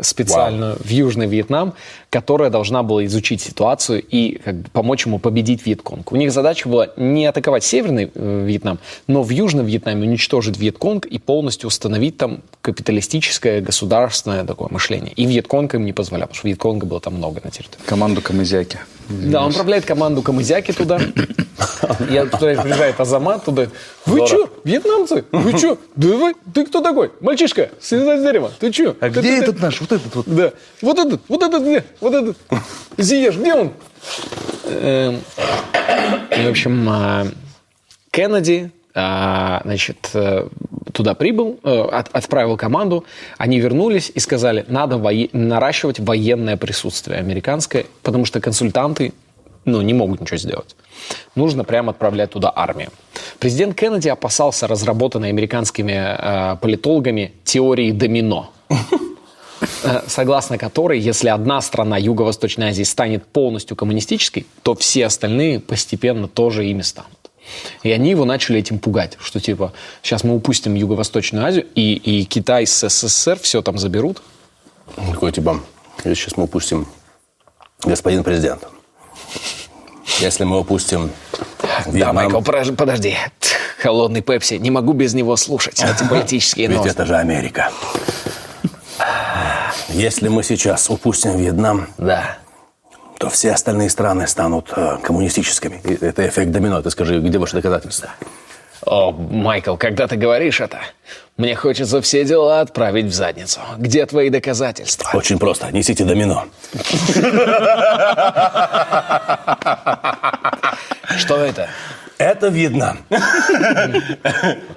специальную Вау. в Южный Вьетнам, которая должна была изучить ситуацию и как бы, помочь ему победить Вьетконг. У них задача была не атаковать Северный э, Вьетнам, но в Южном Вьетнаме уничтожить Вьетконг и полностью установить там капиталистическое государственное такое мышление. И Вьетконг им не позволял, потому что Вьетконга было там много на территории. Команду Камызяки. Да, он управляет команду Камызяки туда. [coughs] Я туда приезжает Азамат туда. Вы что, вьетнамцы? Вы что? Давай, ты кто такой? Мальчишка, слезай с дерева. Ты что? А где этот наш? Вот этот вот. Да. Вот этот, вот этот где? Вот этот. Зиеш, где он? Эм, в общем, а, Кеннеди, значит, э, туда прибыл, э, отправил команду, они вернулись и сказали, надо наращивать военное присутствие американское, потому что консультанты ну, не могут ничего сделать. Нужно прямо отправлять туда армию. Президент Кеннеди опасался разработанной американскими э, политологами теории домино э, согласно которой, если одна страна Юго-Восточной Азии станет полностью коммунистической, то все остальные постепенно тоже ими станут. И они его начали этим пугать, что типа сейчас мы упустим Юго-Восточную Азию, и, и Китай с СССР все там заберут. Такой типа, сейчас мы упустим господин президент. Если мы упустим Вьетнам... Да, Майкл, подожди. Холодный Пепси. Не могу без него слушать эти [laughs] политические новости. Ведь это же Америка. Если мы сейчас упустим Вьетнам, да. То все остальные страны станут э, коммунистическими. И это эффект домино. Ты скажи, где ваши доказательства? О, Майкл, когда ты говоришь это, мне хочется все дела отправить в задницу. Где твои доказательства? Очень просто. Несите домино. Что это? Это Вьетнам.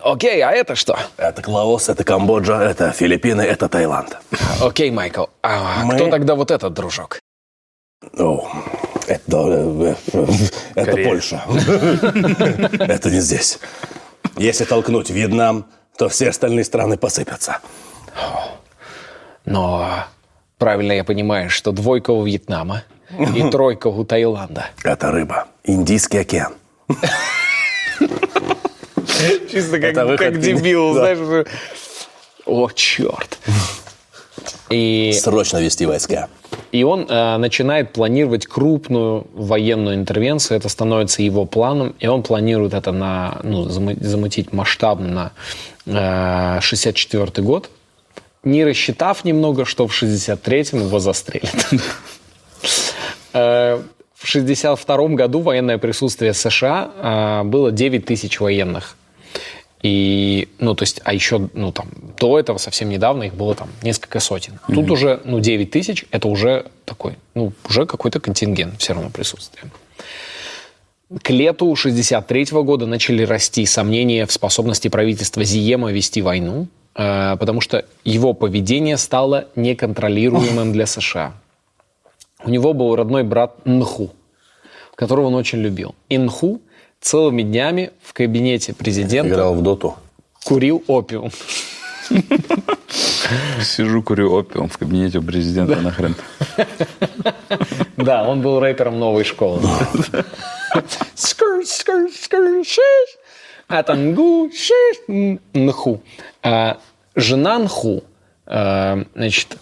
Окей, а это что? Это Лаос, это Камбоджа, это Филиппины, это Таиланд. Окей, Майкл. А Мы... кто тогда вот этот дружок? О, это, э, э, это Польша. [laughs] Это не здесь. Если толкнуть Вьетнам, то все остальные страны посыпятся. Но правильно я понимаю, что двойка у Вьетнама и [laughs] тройка у Таиланда. Это рыба. Индийский океан. Чисто как, выход как дебил, да. знаешь. О, черт. И, Срочно вести войска. И он э, начинает планировать крупную военную интервенцию. Это становится его планом. И он планирует это на, ну, заму- замутить масштабно на э, 64 год, не рассчитав немного, что в 63-м его застрелят. [laughs] Э, В 62 году военное присутствие США э, было 9 тысяч военных. И, ну, то есть, а еще, ну, там, до этого, совсем недавно, их было там несколько сотен. Тут уже, ну, 9 тысяч, это уже такой, ну, уже какой-то контингент все равно присутствия. К лету 63 года начали расти сомнения в способности правительства Зиема вести войну, э, потому что его поведение стало неконтролируемым для США. У него был родной брат Нху, которого он очень любил. И Нху целыми днями в кабинете президента Играл в доту. курил опиум. Сижу, курю опиум в кабинете у президента нахрен. Да, он был рэпером новой школы. Скр, скр, скр, шиш. Атангу, шиш, нху. А, Жена Нху, а, значит,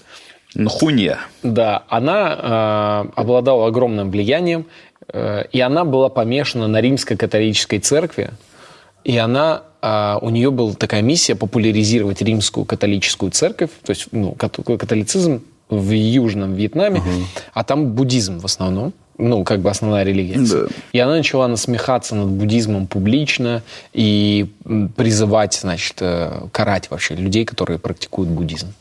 Нхунья. да, она э, обладала огромным влиянием, и она была помешана на римско-католической церкви, и она, э, у нее была такая миссия популяризировать римскую католическую церковь, то есть ну, кат- католицизм в Южном Вьетнаме, а там буддизм в основном, ну, как бы основная религия. Да. И она начала насмехаться над буддизмом публично и призывать, значит, э, карать вообще людей, которые практикуют буддизм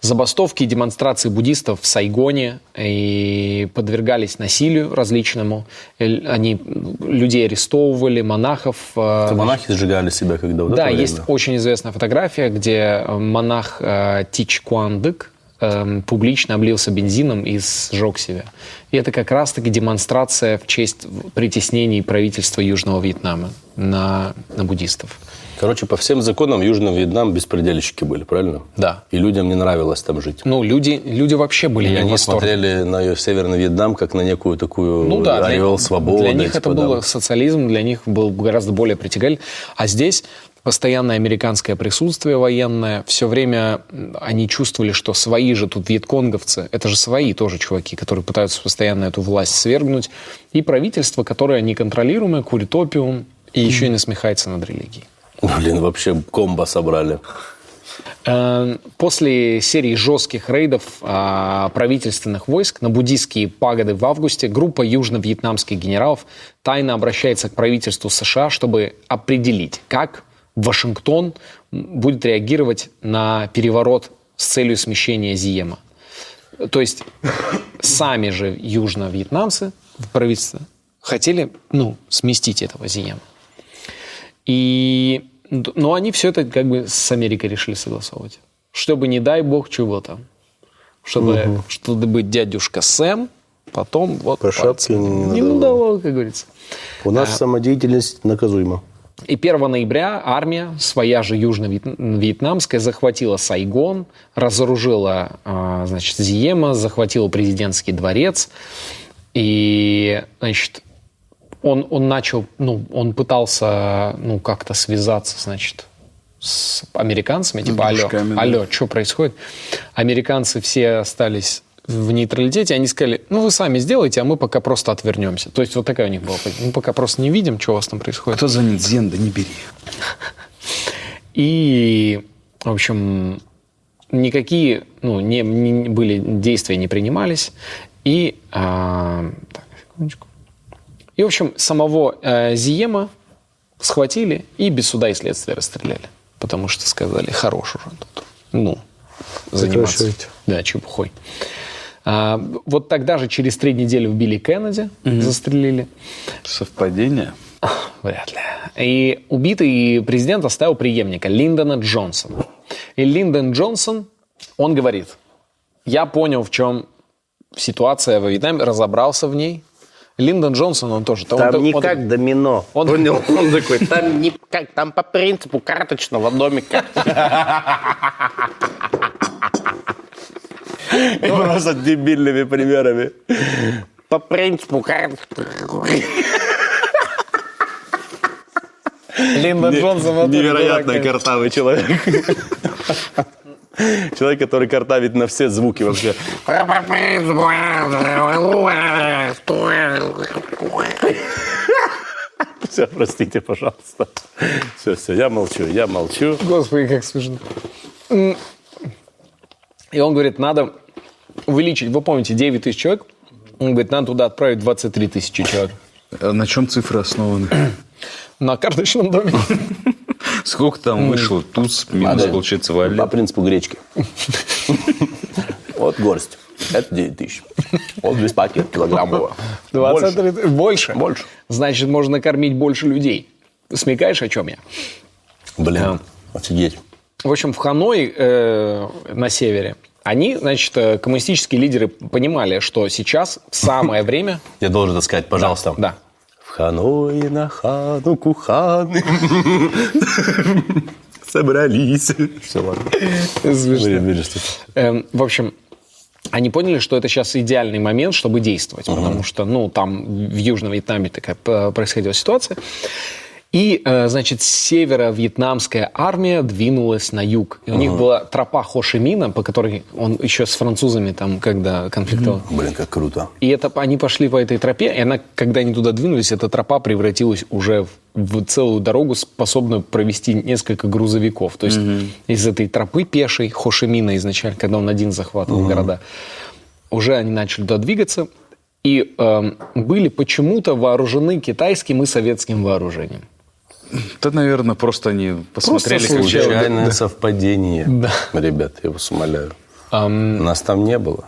забастовки и демонстрации буддистов в Сайгоне и подвергались насилию различному. Э, Они людей арестовывали, монахов. э, Это монахи сжигали себя когда вот да, есть очень известная фотография, где э, монах э, Тич Куандык э, публично облился бензином и сжег себя. И это как раз-таки демонстрация в честь притеснений правительства Южного Вьетнама на, на буддистов. Короче, по всем законам Южного Вьетнам беспредельщики были, правильно? Да. И людям не нравилось там жить. Ну, люди, люди вообще были И не они восторге. смотрели на Северный Вьетнам как на некую такую Ну да, для- орел свободы. Для них типа, это да. был социализм, для них был гораздо более притягательный. А здесь постоянное американское присутствие военное, все время они чувствовали, что свои же тут вьетконговцы, это же свои тоже чуваки, которые пытаются постоянно эту власть свергнуть, и правительство, которое неконтролируемое, курит опиум, и еще и насмехается над религией. Блин, вообще комбо собрали. Э, После серии жестких рейдов а, правительственных войск на буддийские пагоды в августе группа южно-вьетнамских генералов тайно обращается к правительству США, чтобы определить, как Вашингтон будет реагировать на переворот с целью смещения Зиема. То есть сами же южно-вьетнамцы, правительство, хотели ну, сместить этого Зиема. И, но они все это как бы с Америкой решили согласовывать. Чтобы, не дай бог, чего там. Чтобы, чтобы быть дядюшка Сэм, потом вот... По шапке не надавал. надавал, как говорится. У нас самодеятельность наказуема. И 1 ноября армия, своя же южно-вьетнамская, захватила Сайгон, разоружила, а, значит, Зиема, захватила президентский дворец. И, значит, он, он начал, ну, он пытался, ну, как-то связаться, значит, с американцами, типа, алло, да. алло, что происходит? Американцы все остались в нейтралитете, они сказали, ну, вы сами сделайте, а мы пока просто отвернемся. То есть вот такая у них была. Мы пока просто не видим, что у вас там происходит. Кто звонит? Зен, да не бери. И, в общем, никакие ну, не, не- были действия не принимались. И, а, так, секундочку. И, в общем, самого э, Зиема схватили и без суда и следствия расстреляли. Потому что сказали, хорош уже тут. Ну, заниматься. Да, чепухой. А, вот тогда же через три недели убили Кеннеди, застрелили. Совпадение? Вряд ли. И убитый президент оставил преемника Линдона Джонсона. И Линдон Джонсон, он говорит, я понял, в чем ситуация во Вьетнаме, разобрался в ней. Линдон Джонсон, он тоже... он- Там он- не он- как домино. он- Понял? Он такой, там [laughs] не как, там по принципу карточного домика. И просто дебильными примерами. По принципу, как... Линда Джонсон Невероятно дурак. картавый человек. [laughs] Человек, который картавит на все звуки вообще. Все, простите, пожалуйста. Все, все, я молчу, я молчу. Господи, как смешно. И он говорит, надо увеличить, вы помните, 9 тысяч человек? Он говорит, надо туда отправить 23 тысячи человек. А На чем цифры основаны? На карточном доме. Сколько там вышло? Туз минус, Надо получается, По валет. принципу гречки. Вот горсть. Это 9 тысяч. Вот весь пакет килограммового. 23 тысячи. Больше. Больше. Значит, можно накормить больше людей. Смекаешь, о чем я? Блин, офигеть. В общем, в Ханой э, на севере они, значит, э, коммунистические лидеры понимали, что сейчас самое время... Я должен это сказать, пожалуйста. Да. Ханое на хану куханы [laughs] собрались. Все, ладно. Эм, в общем, они поняли, что это сейчас идеальный момент, чтобы действовать, потому что, ну, там в Южном Вьетнаме такая п- происходила ситуация. И, э, значит, северо-вьетнамская армия двинулась на юг. И у них была тропа Хошимина, по которой он еще с французами там, когда конфликтовал. Блин, как круто. И это они пошли по этой тропе, и она, когда они туда двинулись, эта тропа превратилась уже в, в целую дорогу, способную провести несколько грузовиков. То есть из этой тропы пешей Хошимина изначально, когда он один захватывал города, уже они начали туда двигаться и эм, были почему-то вооружены китайским и советским вооружением. Да, наверное, просто они посмотрели, человек- Случайное совпадение. Да. Ребят, я вас умоляю. Нас там не было.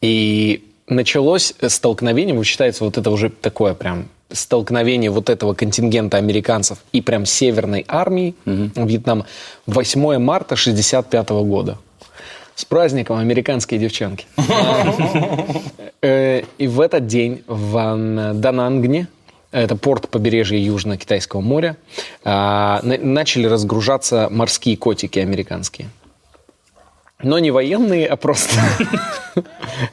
И началось столкновение, считается, вот это уже такое прям столкновение вот этого контингента американцев и прям северной армии Вьетнама 8 марта 65 года. С праздником американские девчонки. [laughs] Э, И в этот день в Ан- Данангне, это порт побережья Южно-Китайского моря, а, на- начали разгружаться морские котики американские. Но не военные, а просто...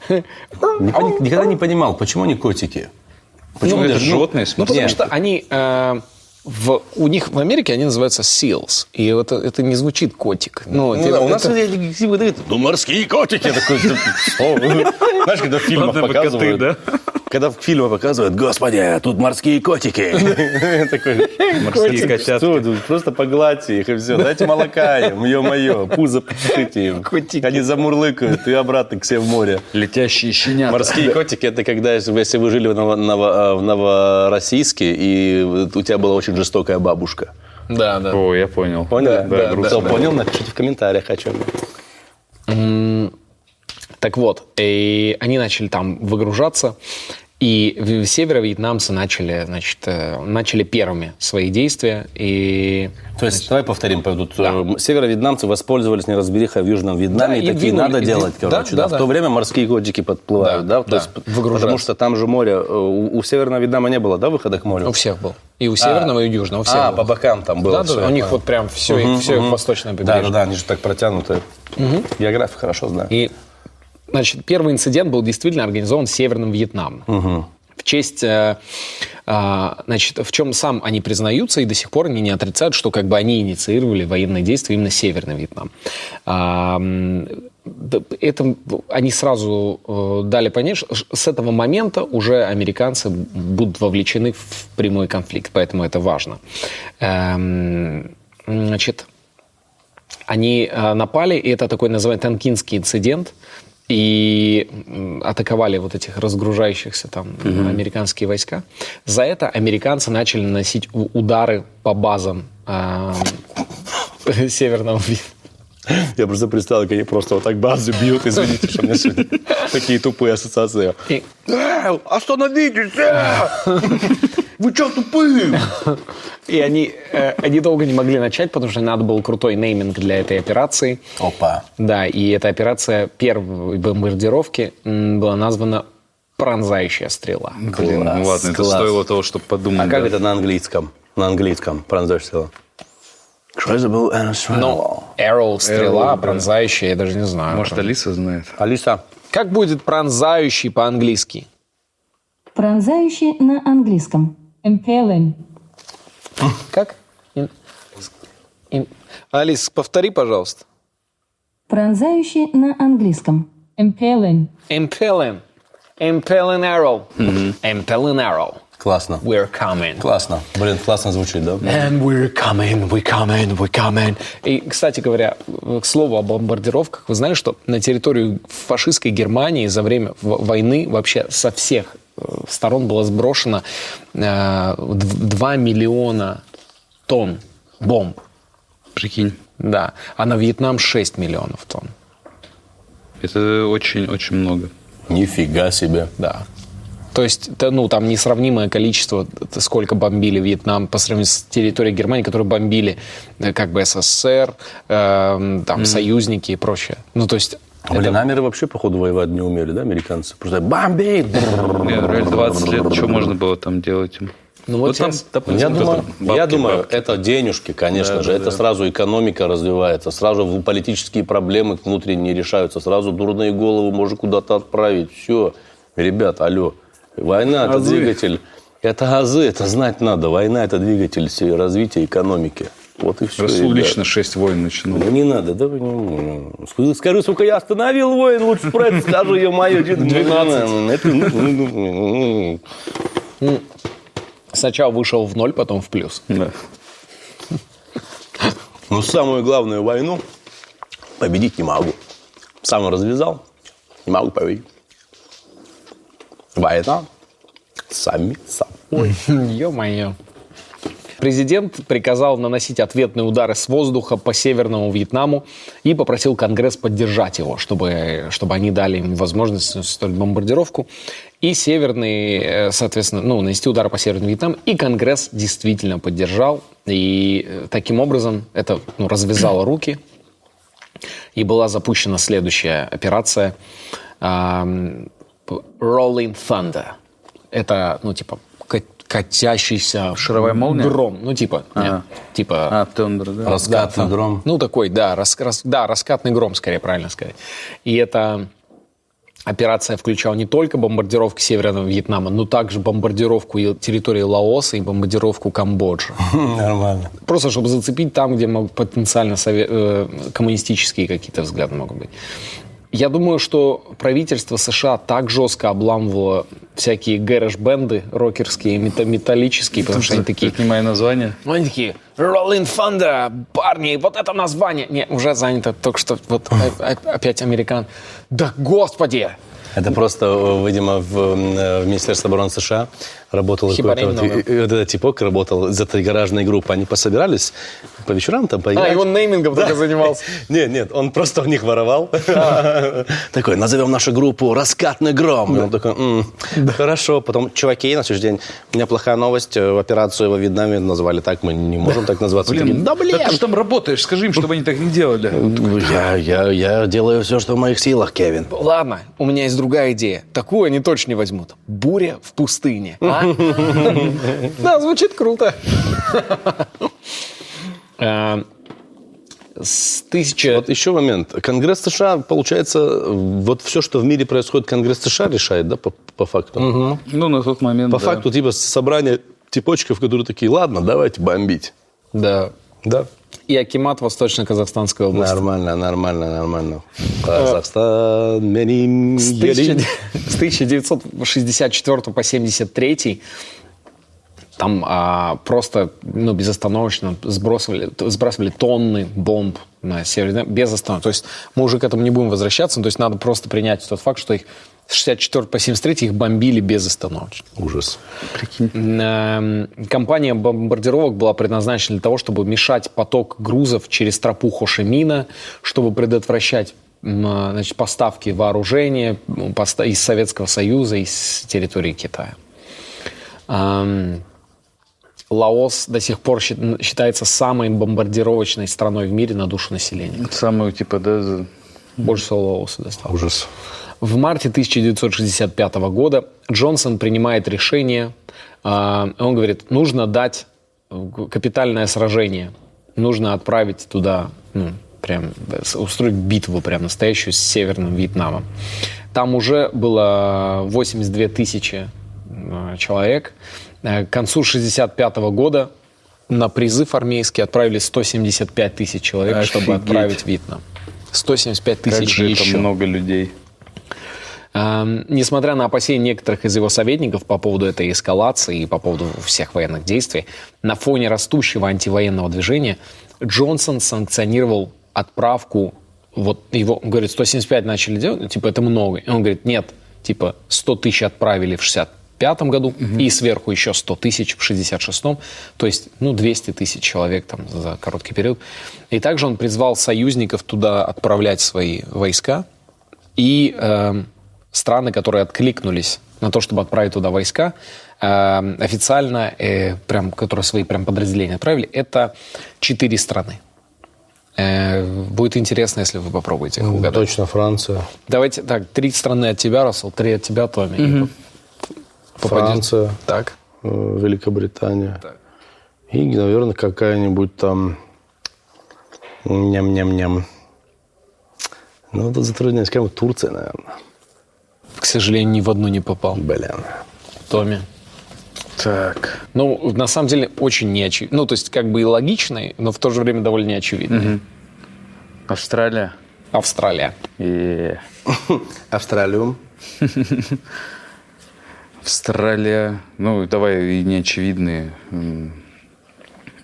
Никогда не понимал, почему они котики? Почему это ну, животное? в Ну, смысле? потому что они... э, в, у них в Америке они называются seals. И это, это не звучит котик. Ну, Ну это- да, у нас это- ну морские котики. Такой, «Да, что? [laughs] Знаешь, когда в фильмах показывают, да? Когда в фильмах показывают, господи, тут морские котики. [laughs] Такой, Морские «Котики, котятки». Просто погладьте их и все. Дайте молока им, ё-моё, пузо подшите им. Котики. Они замурлыкают и обратно к себе в море. Летящие щенята. Морские котики это когда, если вы жили в, Ново- в Новороссийске, и у тебя была очень жестокая бабушка. Да, да. О, я понял. Понял? Да, грустно. Кто понял, напишите в комментариях о чем. Так вот, и они начали там выгружаться, и северо-вьетнамцы начали, значит, э, начали первыми свои действия. И То есть, давай повторим. Тут э, северо-вьетнамцы воспользовались неразберихой в Южном Да, Вьетнаме, и и такие двинули, надо и делать, короче. Да, Да, да, В то да. время морские котики подплывают, Да, да? То да, есть, выгружаться. потому что там же море, э, у, у Северного Вьетнама не было, да, выхода к морю? у всех был. И у северного, и у южного. У всех А, был. по бокам там было Да, да, всё, у них вот прям все, их, все их восточное Да, побережье. да, да, они же так протянуты. Географию хорошо знаю. И, значит, первый инцидент был действительно организован Северным Вьетнамом. В честь, э, а, значит, в чем сам они признаются, и до сих пор они не отрицают, что как бы они инициировали военные действия именно Северный Вьетнам. А, это они сразу э, дали понять, что с этого момента уже американцы будут вовлечены в прямой конфликт, поэтому это важно. Эм, Значит, они э, напали, и это такой называемый танкинский инцидент, и атаковали вот этих разгружающихся там американские войска. За это американцы начали наносить удары по базам э, [laughs] северного Вьетнама. Я просто представил, как они просто вот так базу бьют. Извините, что у меня сегодня [laughs] такие тупые ассоциации. Остановитесь! [laughs] Вы что тупые? И они, э, они долго не могли начать, потому что надо был крутой нейминг для этой операции. Опа. Да, и эта операция первой бомбардировки была названа «Пронзающая стрела». Блин, ну Класс, ладно, это класс. стоило того, чтобы подумать. А как да. это на английском? На английском, пронзаешь стрела. Incredible and Australian. Ну, arrow, стрела, Arrow, да. пронзающая, я даже не знаю. Может, Алиса знает. Алиса. Как будет пронзающий по-английски? Пронзающий на английском. Impelling. Как? Ин- ин- Алис, повтори, пожалуйста. Пронзающий на английском. Impelling. Impelling. Impelling arrow. Impelling arrow. Классно. We're coming. Классно. Блин, классно звучит, да? And we're coming, we're coming, we're coming. И, кстати говоря, к слову о бомбардировках, вы знали, что на территорию фашистской Германии за время войны вообще со всех сторон было сброшено э, 2 миллиона тонн бомб. Прикинь. Да. А на Вьетнам 6 миллионов тонн. Это очень-очень много. Нифига себе. Да. То есть, ну, там несравнимое количество, сколько бомбили Вьетнам по сравнению с территорией Германии, которые бомбили э, как бы СССР, эм, там, союзники и прочее. Ну, то есть... Блин, амеры вообще, походу, воевать не умели, да, американцы? Просто бомбей! Нет, реально 20 лет, [laughs] что можно было там делать им? Ну, вот там, сейчас- допустим, Я думаю, бабки, я думаю бабки. это денежки, конечно Да, же. да, это да. сразу экономика развивается, сразу политические проблемы внутренние решаются, сразу дурные головы можно куда-то отправить. Все. Ребят, алло. Война – это двигатель. Это азы, это знать надо. Война – это двигатель развития экономики. Вот и все. Расул лично 6 войн начинал. Ну, не надо, да вы не- Скажи, Скажи, сука, я остановил воин, лучше про это скажи, я мое 12. Сначала вышел в ноль, потом в плюс. Да. [laughs] Ну, самую главную войну победить не могу. Сам развязал, не могу победить. Война сами собой. [laughs] Ё-моё. Президент приказал наносить ответные удары с воздуха по Северному Вьетнаму и попросил Конгресс поддержать его, чтобы, чтобы они дали им возможность осуществить бомбардировку. И Северный, э, соответственно, ну, нанести удары по Северному Вьетнаму. И Конгресс действительно поддержал. И э, таким образом это ну, развязало руки. И была запущена следующая операция Rolling Thunder. Это, ну, типа, катящийся Шаровая молния? гром. Ну, типа, не, Ага. типа... А, Тендер, да. Раскатный да, гром. Ну, такой, да, рас- рас- да, раскатный гром, скорее, правильно сказать. И эта операция включала не только бомбардировки Северного Вьетнама, но также бомбардировку территории Лаоса и бомбардировку Камбоджи. [laughs] Нормально. Просто чтобы зацепить там, где могут потенциально сове- э, коммунистические какие-то взгляды могут быть. Я думаю, что правительство США так жестко обламывало всякие гэрэш-бенды рокерские, мета- металлические, потому что они такие... Снимай название. Ну, они такие, Rolling Thunder, парни, вот это название. Не, уже занято только что, вот [laughs] опять американ. Да господи! Это просто, э, видимо, в, э, в Министерстве обороны США работал какой-то вот, Хибарин, и- и вот этот типок работал из этой гаражной группы. Они пособирались по вечерам там поиграть. А, и он неймингом только занимался. [laughs] Нет, нет, он просто у них воровал. [laughs] Такой, назовем нашу группу «Раскатный гром». И он такой, «М, хорошо. Потом, чуваки, на следующий день, у меня плохая новость. э, Операцию во Вьетнаме назвали так, мы не можем так назваться. Блин, да блин! ты же там работаешь, скажи им, чтобы они так не делали. Я, делаю все, что в моих силах, Кевин. Ладно, у меня есть другая идея. Такую они точно не возьмут. Буря в пустыне. а? [laughs] Да, звучит круто. Э, [laughs] С тысяча... Вот еще момент. Конгресс США, получается, вот все, что в мире происходит, Конгресс США решает, да, по, по факту? Ну, на тот момент, По да. факту, типа, собрание типочков, которые такие, ладно, давайте бомбить. Да. Да. И Акимат Восточно-Казахстанской области. Нормально, нормально, нормально. Казахстан, меним, С, елим. 1000 [laughs] с 1964 по 73 там а, просто ну, безостановочно сбрасывали, сбрасывали тонны бомб на север Вьетнама без остановки. То есть мы уже к этому не будем возвращаться, то есть надо просто принять тот факт, что их с 64 по 73 их бомбили безостановочно. Ужас. Эм, Компания бомбардировок была предназначена для того, чтобы мешать поток грузов через тропу Хошимина, чтобы предотвращать а, значит, поставки вооружения из Советского Союза, из территории Китая. Эм, Лаос до сих пор счит- считается самой бомбардировочной страной в мире на душу населения. Самую, типа, да, Больше всего Лаосу досталось. Ужас. В марте 1965 года Джонсон принимает решение, а, он говорит, нужно дать э, капитальное сражение нужно отправить туда, ну, прям устроить битву прям настоящую с Северным Вьетнамом. Там уже было 82 тысячи э, человек. Э, К концу 65 года на призыв армейский отправили 175 тысяч человек, чтобы Офигеть. отправить в Вьетнам. 175 Как тысяч же это еще. много людей. Эм, Несмотря на опасения некоторых из его советников по поводу этой эскалации и по поводу всех военных действий, на фоне растущего антивоенного движения Джонсон санкционировал отправку, вот его, он говорит, 175 начали делать, типа, это много. И он говорит, нет, типа, 100 тысяч отправили в 65 году, и сверху еще 100 тысяч в 66-м, то есть, ну, 200 тысяч человек там за короткий период. И также он призвал союзников туда отправлять свои войска, и эм, страны, которые откликнулись на то, чтобы отправить туда войска, эм, официально, э, прям, которые свои прям подразделения отправили, это четыре страны. Э, будет интересно, если вы попробуете их угадать. Точно Франция. Давайте так, три страны от тебя, Рассел, три от тебя, Томми. По- попадет- Франция, Так. э, Великобритания. И, наверное, какая-нибудь там... Ням-ням-ням. Ну, тут затрудняюсь. Какая-нибудь Турция, наверное. К сожалению, ни в одну не попал. Блин. Томми. Так. Ну, на самом деле, очень неочевидный. Ну, то есть, как бы и логичный, но в то же время довольно неочевидный. Австралия. Австралия. И [laughs] Австралиум. Австралия. Ну, давай и неочевидные.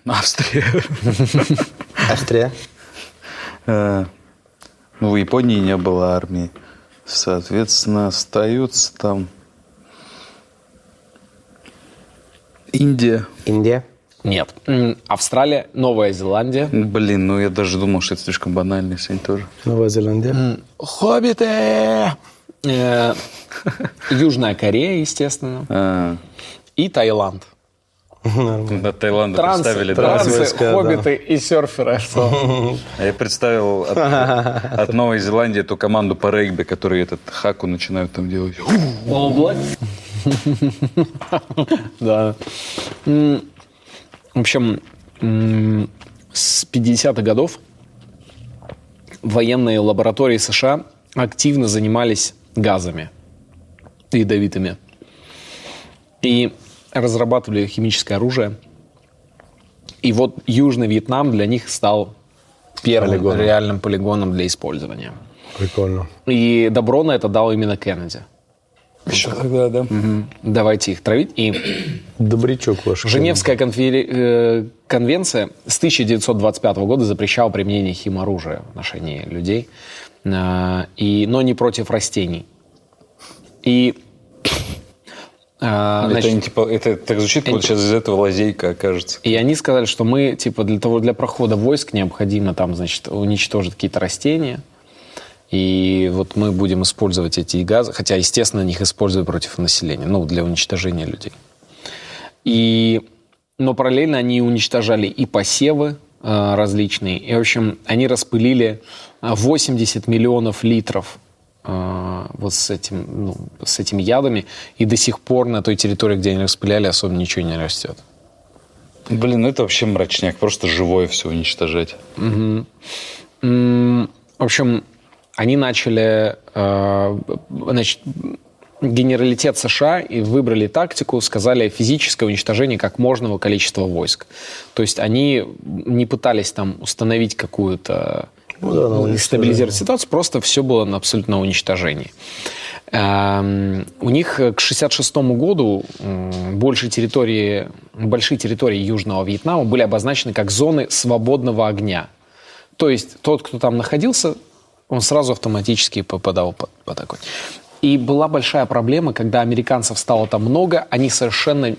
Австрия. Австрия. Э, Ну, в Японии не было армии. Соответственно, остаются там Индия. Индия. Нет. Австралия, Новая Зеландия. Блин, ну я даже думал, что это слишком банально, если они тоже. Новая Зеландия. Хоббиты! Э, [laughs] Южная Корея, естественно. А, И Таиланд. До Таиланда Трансы, представили, да? трансы, да. хоббиты и серферы. Что? А я представил от, [laughs] от Новой Зеландии эту команду по регби, которые этот хаку начинают там делать. [laughs] Да. В общем, с 50-х годов военные лаборатории США активно занимались газами ядовитыми и разрабатывали химическое оружие. И вот Южный Вьетнам для них стал первым Полигоном. реальным полигоном для использования. Прикольно. И добро на это дал именно Кеннеди. Еще тогда, да? Давайте их травить. И Добрячок ваш. Женевская конфери- э, конвенция с 1925 года запрещала применение химоружия в отношении людей, э, и, но не против растений. И Это, значит, не, типа, это так звучит, как вот сейчас из этого лазейка окажется. и они сказали, что мы, типа, для того, для прохода войск необходимо там, значит, уничтожить какие-то растения. И вот мы будем использовать эти газы, хотя, естественно, их используют против населения, ну, для уничтожения людей. И, но параллельно они уничтожали и посевы э, различные. И, в общем, они распылили э, 80 миллионов литров э, вот с, этим, ну, с этими ядами. И до сих пор на той территории, где они распыляли, особо ничего не растет. Блин, ну это вообще мрачняк, просто живое все уничтожать. М, В общем, они начали, э, значит, генералитет США и выбрали тактику, сказали физическое уничтожение как можного количества войск. То есть они не пытались там установить какую-то Ну да, уничтожение. стабилизировать ситуацию, просто все было на абсолютно уничтожении. Эм, У них к 1966 году м, больше территории, большие территории Южного Вьетнама были обозначены как зоны свободного огня. То есть тот, кто там находился, он сразу автоматически попадал под, под огонь. И была большая проблема, когда американцев стало там много, они совершенно,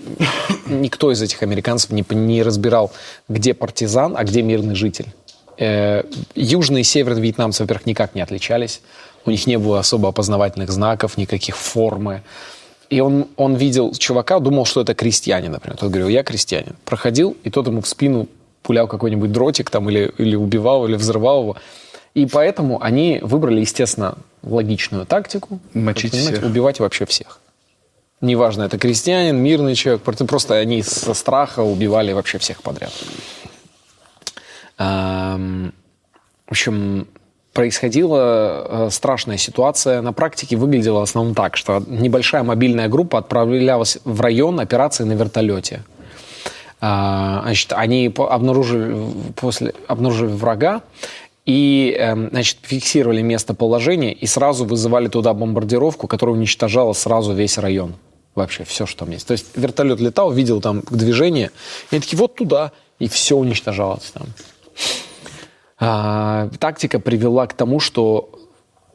никто из этих американцев не, не разбирал, где партизан, а где мирный житель. Э, Южные и северные вьетнамцы, во-первых, никак не отличались. У них не было особо опознавательных знаков, никаких формы. И он, он видел чувака, думал, что это крестьянин, например. Тот говорил, я крестьянин. Проходил, и тот ему в спину пулял какой-нибудь дротик там или, или убивал, или взрывал его. И поэтому они выбрали, естественно, логичную тактику. Мочить всех. Убивать вообще всех. Неважно, это крестьянин, мирный человек. Просто они со страха убивали вообще всех подряд. В общем, происходила э, страшная ситуация. На практике выглядела в основном так, что небольшая мобильная группа отправлялась в район операции на вертолете. А, Значит, они обнаружили, после, обнаружили врага и эм, значит, фиксировали местоположение и сразу вызывали туда бомбардировку, которая уничтожала сразу весь район. Вообще все, что там есть. То есть вертолет летал, видел там движение, и они такие, вот туда, и все уничтожалось там. А, тактика привела к тому, что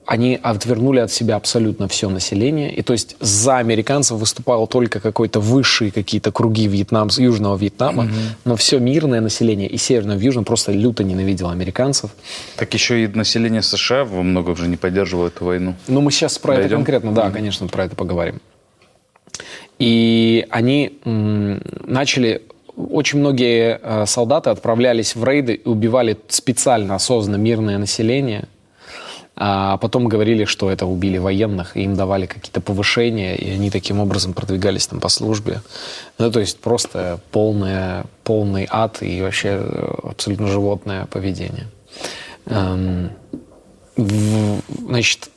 они отвернули от себя абсолютно все население. И то есть за американцев выступало только какой-то высшие какие-то круги Вьетнам, Южного Вьетнама, но все мирное население и Северного и Южного просто люто ненавидело американцев. Так еще и население США во многом же не поддерживало эту войну. Ну, мы сейчас про это Дойдем? конкретно, да, конечно, про это поговорим. И они м, начали... Очень многие э, солдаты отправлялись в рейды и убивали специально, осознанно мирное население. А потом говорили, что это убили военных, и им давали какие-то повышения, и они таким образом продвигались там по службе. Ну, то есть просто полное, полный ад и вообще э, абсолютно животное поведение. Эм, в- значит,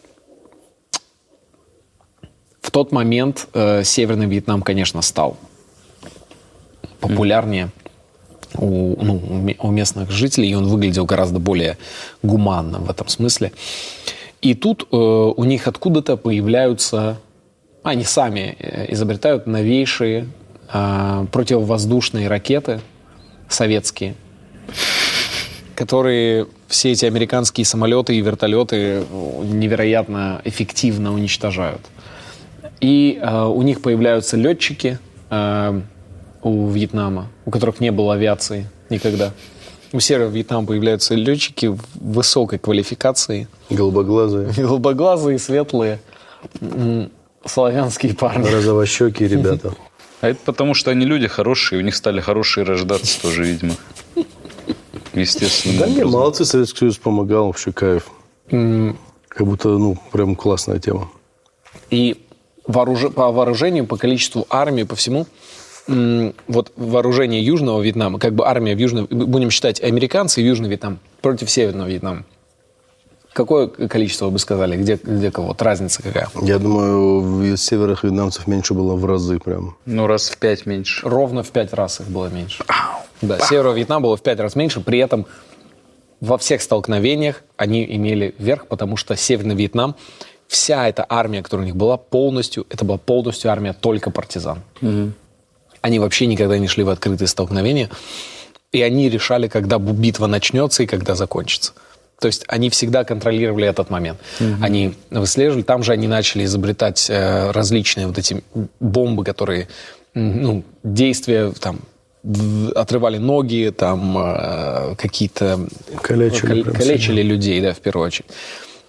в тот момент э, Северный Вьетнам, конечно, стал популярнее у, ну, у ме- у местных жителей, и он выглядел гораздо более гуманно в этом смысле. И тут э, у них откуда-то появляются, они сами э, изобретают новейшие э, противовоздушные ракеты советские, которые все эти американские самолеты и вертолеты э, невероятно эффективно уничтожают. И э, у них появляются летчики э, у Вьетнама, у которых не было авиации никогда. У Северного Вьетнама появляются летчики высокой квалификации, Голубоглазые, [laughs] голубоглазые, светлые, славянские парни. розовощекие ребята. [laughs] А это потому, что они люди хорошие, у них стали хорошие рождаться тоже, видимо. Естественно. Да не, молодцы, Советский Союз помогал, вообще кайф. Как будто, ну, прям классная тема. И по вооружению, по количеству армии, по всему, вот вооружение Южного Вьетнама, как бы армия в Южном, будем считать американцы и Южный Вьетнам против Северного Вьетнама. Какое количество вы бы сказали? Где, где кого? Вот разница какая? Я думаю, северных вьетнамцев меньше было в разы прям. Ну, раз в пять меньше. Ровно в пять раз их было меньше. Да, Северного Вьетнама было в пять раз меньше, при этом во всех столкновениях они имели верх, потому что Северный Вьетнам, вся эта армия, которая у них была, полностью, это была полностью армия только партизан. Они вообще никогда не шли в открытые столкновения, и они решали, когда битва начнется и когда закончится. То есть они всегда контролировали этот момент. Они выслеживали, там же они начали изобретать э, различные вот эти бомбы, которые, ну, действия там отрывали ноги, там э, какие-то Калечили кал- калечили людей, да, в первую очередь.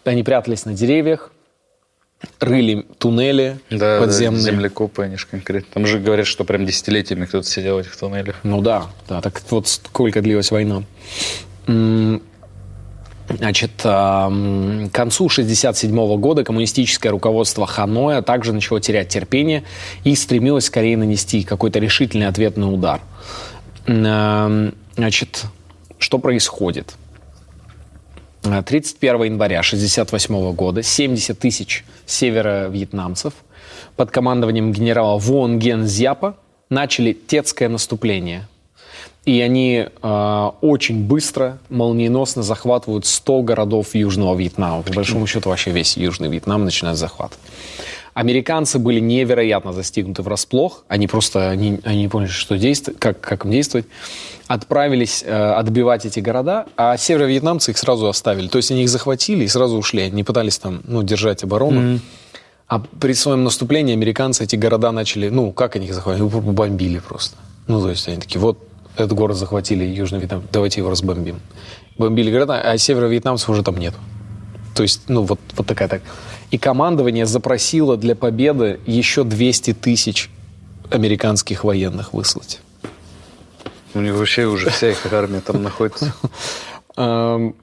Они прятались на деревьях, рыли туннели Да, подземные. да, землекопы, они же конкретно. Там же говорят, что прям десятилетиями кто-то сидел в этих туннелях. Ну да, да, так вот сколько длилась война. Значит, к концу 1967 года коммунистическое руководство Ханоя также начало терять терпение и стремилось скорее нанести какой-то решительный ответный удар. Значит, что происходит? Э, 31 января 1968 года 70 тысяч северо-вьетнамцев под командованием генерала Вон Ген Зяпа начали тетское наступление. И они э, очень быстро, молниеносно захватывают 100 городов Южного Вьетнама. По большому счету вообще весь Южный Вьетнам начинает захват. Американцы были невероятно застигнуты врасплох. Они просто они, они не поняли, что действовать, как, как им действовать. Отправились э, отбивать эти города, а северо-вьетнамцы их сразу оставили. То есть они их захватили и сразу ушли. Они пытались там ну, держать оборону. А при своем наступлении американцы эти города начали, ну, как они их захватили? Ну, бомбили просто. Ну, то есть они такие, вот этот город захватили, Южный Вьетнам, давайте его разбомбим. Бомбили города, а северо-вьетнамцев уже там нет. То есть, ну, вот, вот такая так. И командование запросило для победы еще 200 тысяч американских военных выслать. У них вообще уже вся их армия там находится. [laughs] Эм,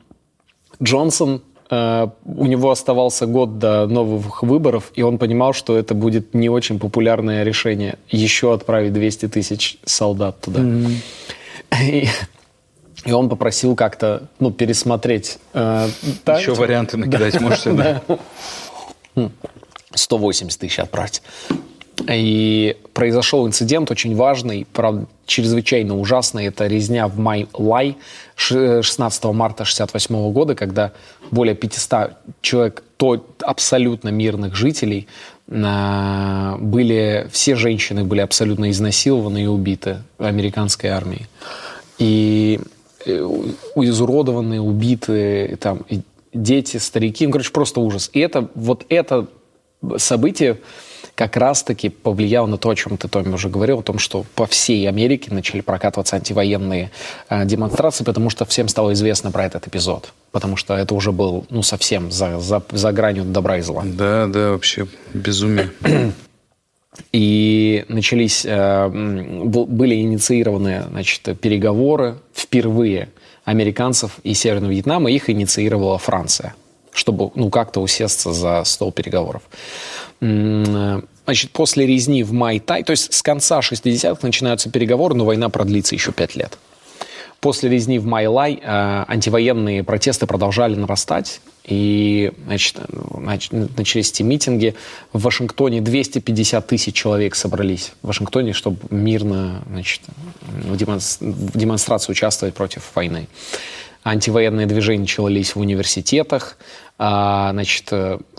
Джонсон, э, у него оставался год до новых выборов, и он понимал, что это будет не очень популярное решение еще отправить 200 тысяч солдат туда. И И он попросил как-то, ну, пересмотреть. Э, так, Еще варианты накидать можете, да? [laughs] 180 тысяч отправить. И произошел инцидент очень важный, правда, чрезвычайно ужасный. Это резня в Май-Лай 16 марта 68 года, когда более 500 человек, то абсолютно мирных жителей, а, были, все женщины были абсолютно изнасилованы и убиты американской армией. И э, изуродованные, убиты, там, дети, старики, ну, короче, просто ужас. И это, вот это событие как раз-таки повлияло на то, о чем ты, Томми, уже говорил, о том, что по всей Америке начали прокатываться антивоенные э, демонстрации, потому что всем стало известно про этот эпизод. Потому что это уже был, ну, совсем за, за, за гранью добра и зла. Да, да, вообще безумие. И начались, э, были инициированы, значит, переговоры впервые американцев и Северного Вьетнама, их инициировала Франция чтобы ну, как-то усесться за стол переговоров. Значит, после резни в Май-Тай, то есть с конца 60-х начинаются переговоры, но война продлится еще пять лет. После резни в Май-Лай э, антивоенные протесты продолжали нарастать, и значит, начались эти митинги. В Вашингтоне 250 тысяч человек собрались в Вашингтоне, чтобы мирно значит, в демонстрации участвовать против войны антивоенные движения начались в университетах, а, значит,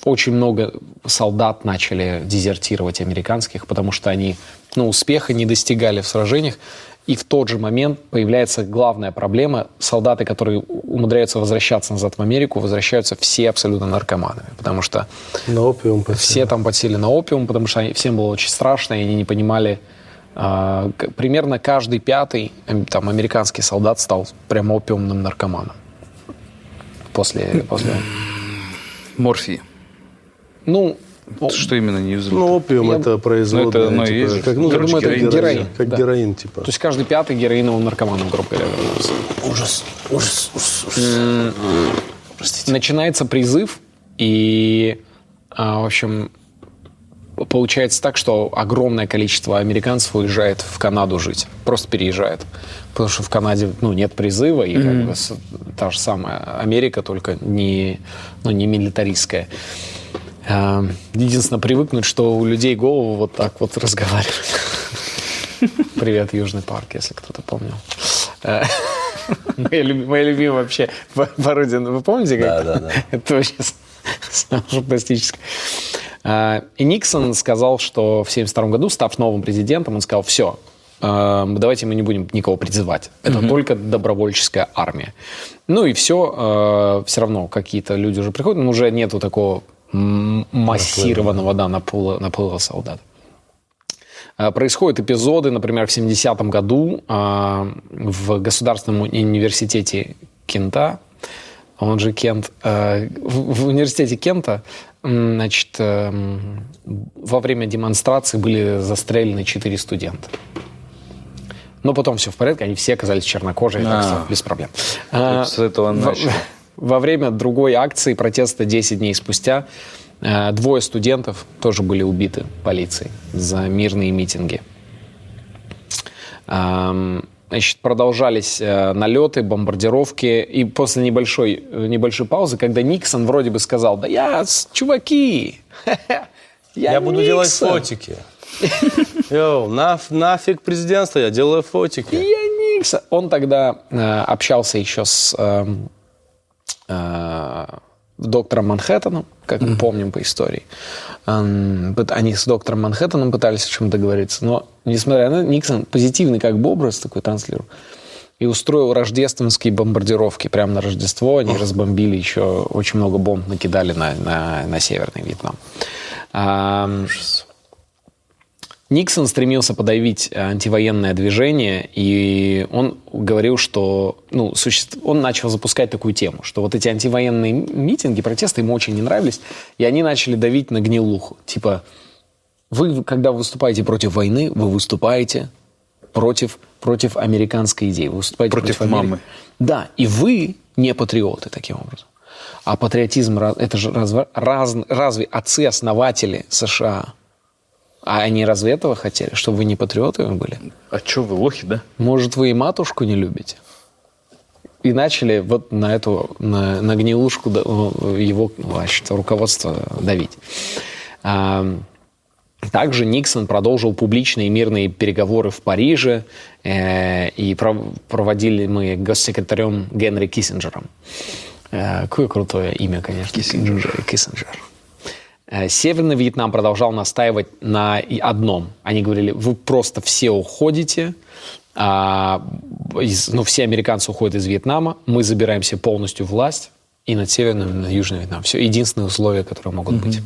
очень много солдат начали дезертировать американских, потому что они ну, успеха не достигали в сражениях. И в тот же момент появляется главная проблема. Солдаты, которые умудряются возвращаться назад в Америку, возвращаются все абсолютно наркоманами. Потому что на опиум все там подсели на опиум, потому что они, всем было очень страшно, и они не понимали, а, примерно каждый пятый там, американский солдат стал прям опиумным наркоманом. После, после... Морфии. Ну, что именно не юзали? Ну, опиум я... это производное. Ну, это, типа, есть, как, ну, короче, это героин. героин. Как да. героин, типа. То есть каждый пятый героиновым наркоманом, грубо говоря, Ужас, ужас, ужас. ужас. Простите. Начинается призыв, и, а, в общем, получается так, что огромное количество американцев уезжает в Канаду жить, просто переезжает. Потому что в Канаде ну, нет призыва, и mm-hmm. как бы, та же самая Америка, только не, ну, не милитаристская. А, единственное, привыкнуть, что у людей голову вот так вот разговаривают. [laughs] Привет, Южный парк, если кто-то помнил. [laughs] А, моя, любимая вообще пародия. Вы помните? Да, да, да. [laughs] Это вообще фантастическое. А, и Никсон сказал, что в 1972 году, став новым президентом, он сказал, все, а, давайте мы не будем никого призывать. Это угу. только добровольческая армия. Ну и все, а, все равно какие-то люди уже приходят, но уже нету такого массированного да, наплыва, наплыва солдат. Происходят эпизоды, например, в 70-м году в Государственном университете Кента, он же Кент, в университете Кента Значит, во время демонстрации были застрелены четыре студента. Но потом все в порядке, они все оказались чернокожие, так что без проблем. А, с этого начали. [laughs] Во, время другой акции протеста 10 дней спустя э, двое студентов тоже были убиты полицией за мирные митинги. Значит, продолжались э, налеты, бомбардировки. И после небольшой, э, небольшой паузы, когда Никсон вроде бы сказал, да я, чуваки, [laughs] я, я буду делать фотики. [laughs] Йоу, на, нафиг президентство, я делаю фотики. Я Никсон. Он тогда э, общался еще с э, доктором Манхэттеном, как мы помним по истории. Они с доктором Манхэттеном пытались о чем договориться, но, несмотря на Никсон позитивный как бы образ такой транслировал, и устроил рождественские бомбардировки. Прямо на Рождество они разбомбили еще, очень много бомб накидали на, на, на Северный Вьетнам. Ужас. Никсон стремился подавить э, антивоенное движение, и он говорил, что ну, суще... он начал запускать такую тему, что вот эти антивоенные митинги, протесты ему очень не нравились, и они начали давить на гнилуху. Типа, вы, когда выступаете против войны, вы выступаете против, против американской идеи. Вы выступаете против, против мамы. Да, и вы не патриоты таким образом. А патриотизм, это же разве, раз, разве отцы-основатели США а они разве этого хотели? Чтобы вы не патриотами были? А что вы, лохи, да? Может, вы и матушку не любите? и начали вот на эту, на, на гнилушку его значит, руководство давить. А, также Никсон продолжил публичные мирные переговоры в Париже, э, и проводили мы госсекретарем Генри Киссинджером. Э, какое крутое имя, конечно. Киссинджер. Киссинджер. Э, Северный Вьетнам продолжал настаивать на одном. Они говорили, вы просто все уходите, а, из, ну, все американцы уходят из Вьетнама, мы забираемся полностью власть, и над Северным, и над Южным Вьетнамом. Все единственные условия, которые могут mm-hmm. быть.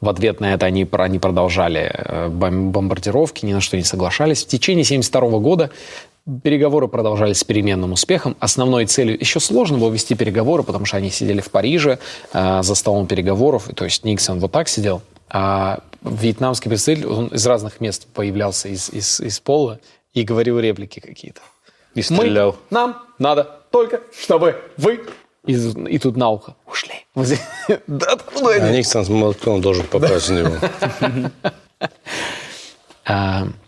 В ответ на это они, они продолжали э, бомбардировки, ни на что не соглашались. В течение 1972 года переговоры продолжались с переменным успехом. Основной целью... Еще сложно было вести переговоры, потому что они сидели в Париже э, за столом переговоров. То есть Никсон вот так сидел. А вьетнамский представитель, он из разных мест появлялся из, из, из пола и говорил реплики какие-то. И стрелял. Мы, нам надо только, чтобы вы и, и тут на ухо ушли. [laughs] Да откуда они? А Никсон с молотком должен попасть в него. [laughs]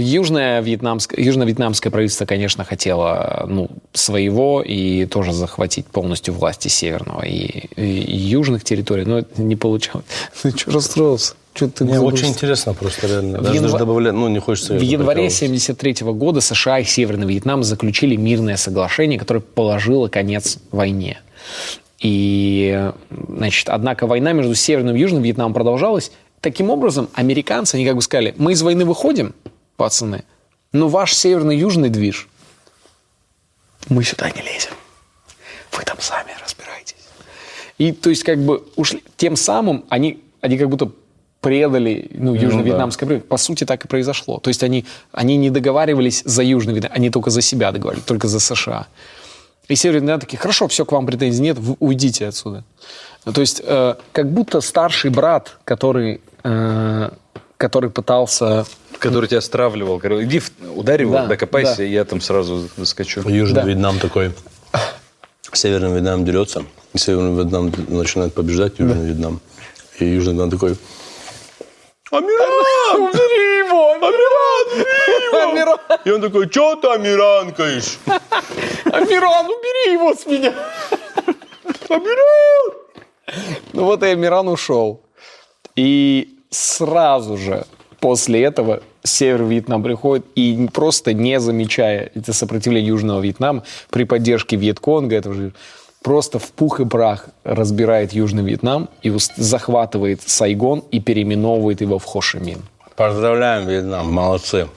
Южное вьетнамское, южно-вьетнамское правительство, конечно, хотело ну, своего и тоже захватить полностью власти северного и, и, южных территорий, но это не получалось. Ну, что расстроился? Что ты Мне очень интересно просто реально. Даже, янв... даже добавлять, ну, не хочется... В январе 1973 -го года США и Северный Вьетнам заключили мирное соглашение, которое положило конец войне. И, значит, однако война между Северным и Южным Вьетнамом продолжалась. Таким образом, американцы, они как бы сказали, мы из войны выходим, пацаны, но ваш северно-южный движ, мы сюда не лезем. Вы там сами разбирайтесь. И то есть как бы ушли, тем самым они, они как будто предали ну, южно-вьетнамское ну, да. По сути, так и произошло. То есть они, они не договаривались за Южный Вьетнам, они только за себя договаривались, только за США. И Северный Вьетнам такие, хорошо, все, к вам претензий нет, вы уйдите отсюда. То есть э, как будто старший брат, который, э, который пытался... Который тебя стравливал, иди ударь его, да, докопайся, да. и я там сразу заскочу. Южный да. Вьетнам такой, Северный Вьетнам дерется, и Северный Вьетнам начинает побеждать Южный да. Вьетнам. И Южный Вьетнам такой, Амиран! Убери его! Амиран, убери его! Амиран! И он такой, что ты амиранкаешь? Амиран, убери его с меня! Амиран! Ну вот и Амиран ушел. И сразу же после этого Север Вьетнам приходит и просто не замечая это сопротивление Южного Вьетнама при поддержке Вьетконга, этого же просто в пух и прах разбирает Южный Вьетнам и захватывает Сайгон и переименовывает его в Хошимин. Поздравляем, Вьетнам, молодцы.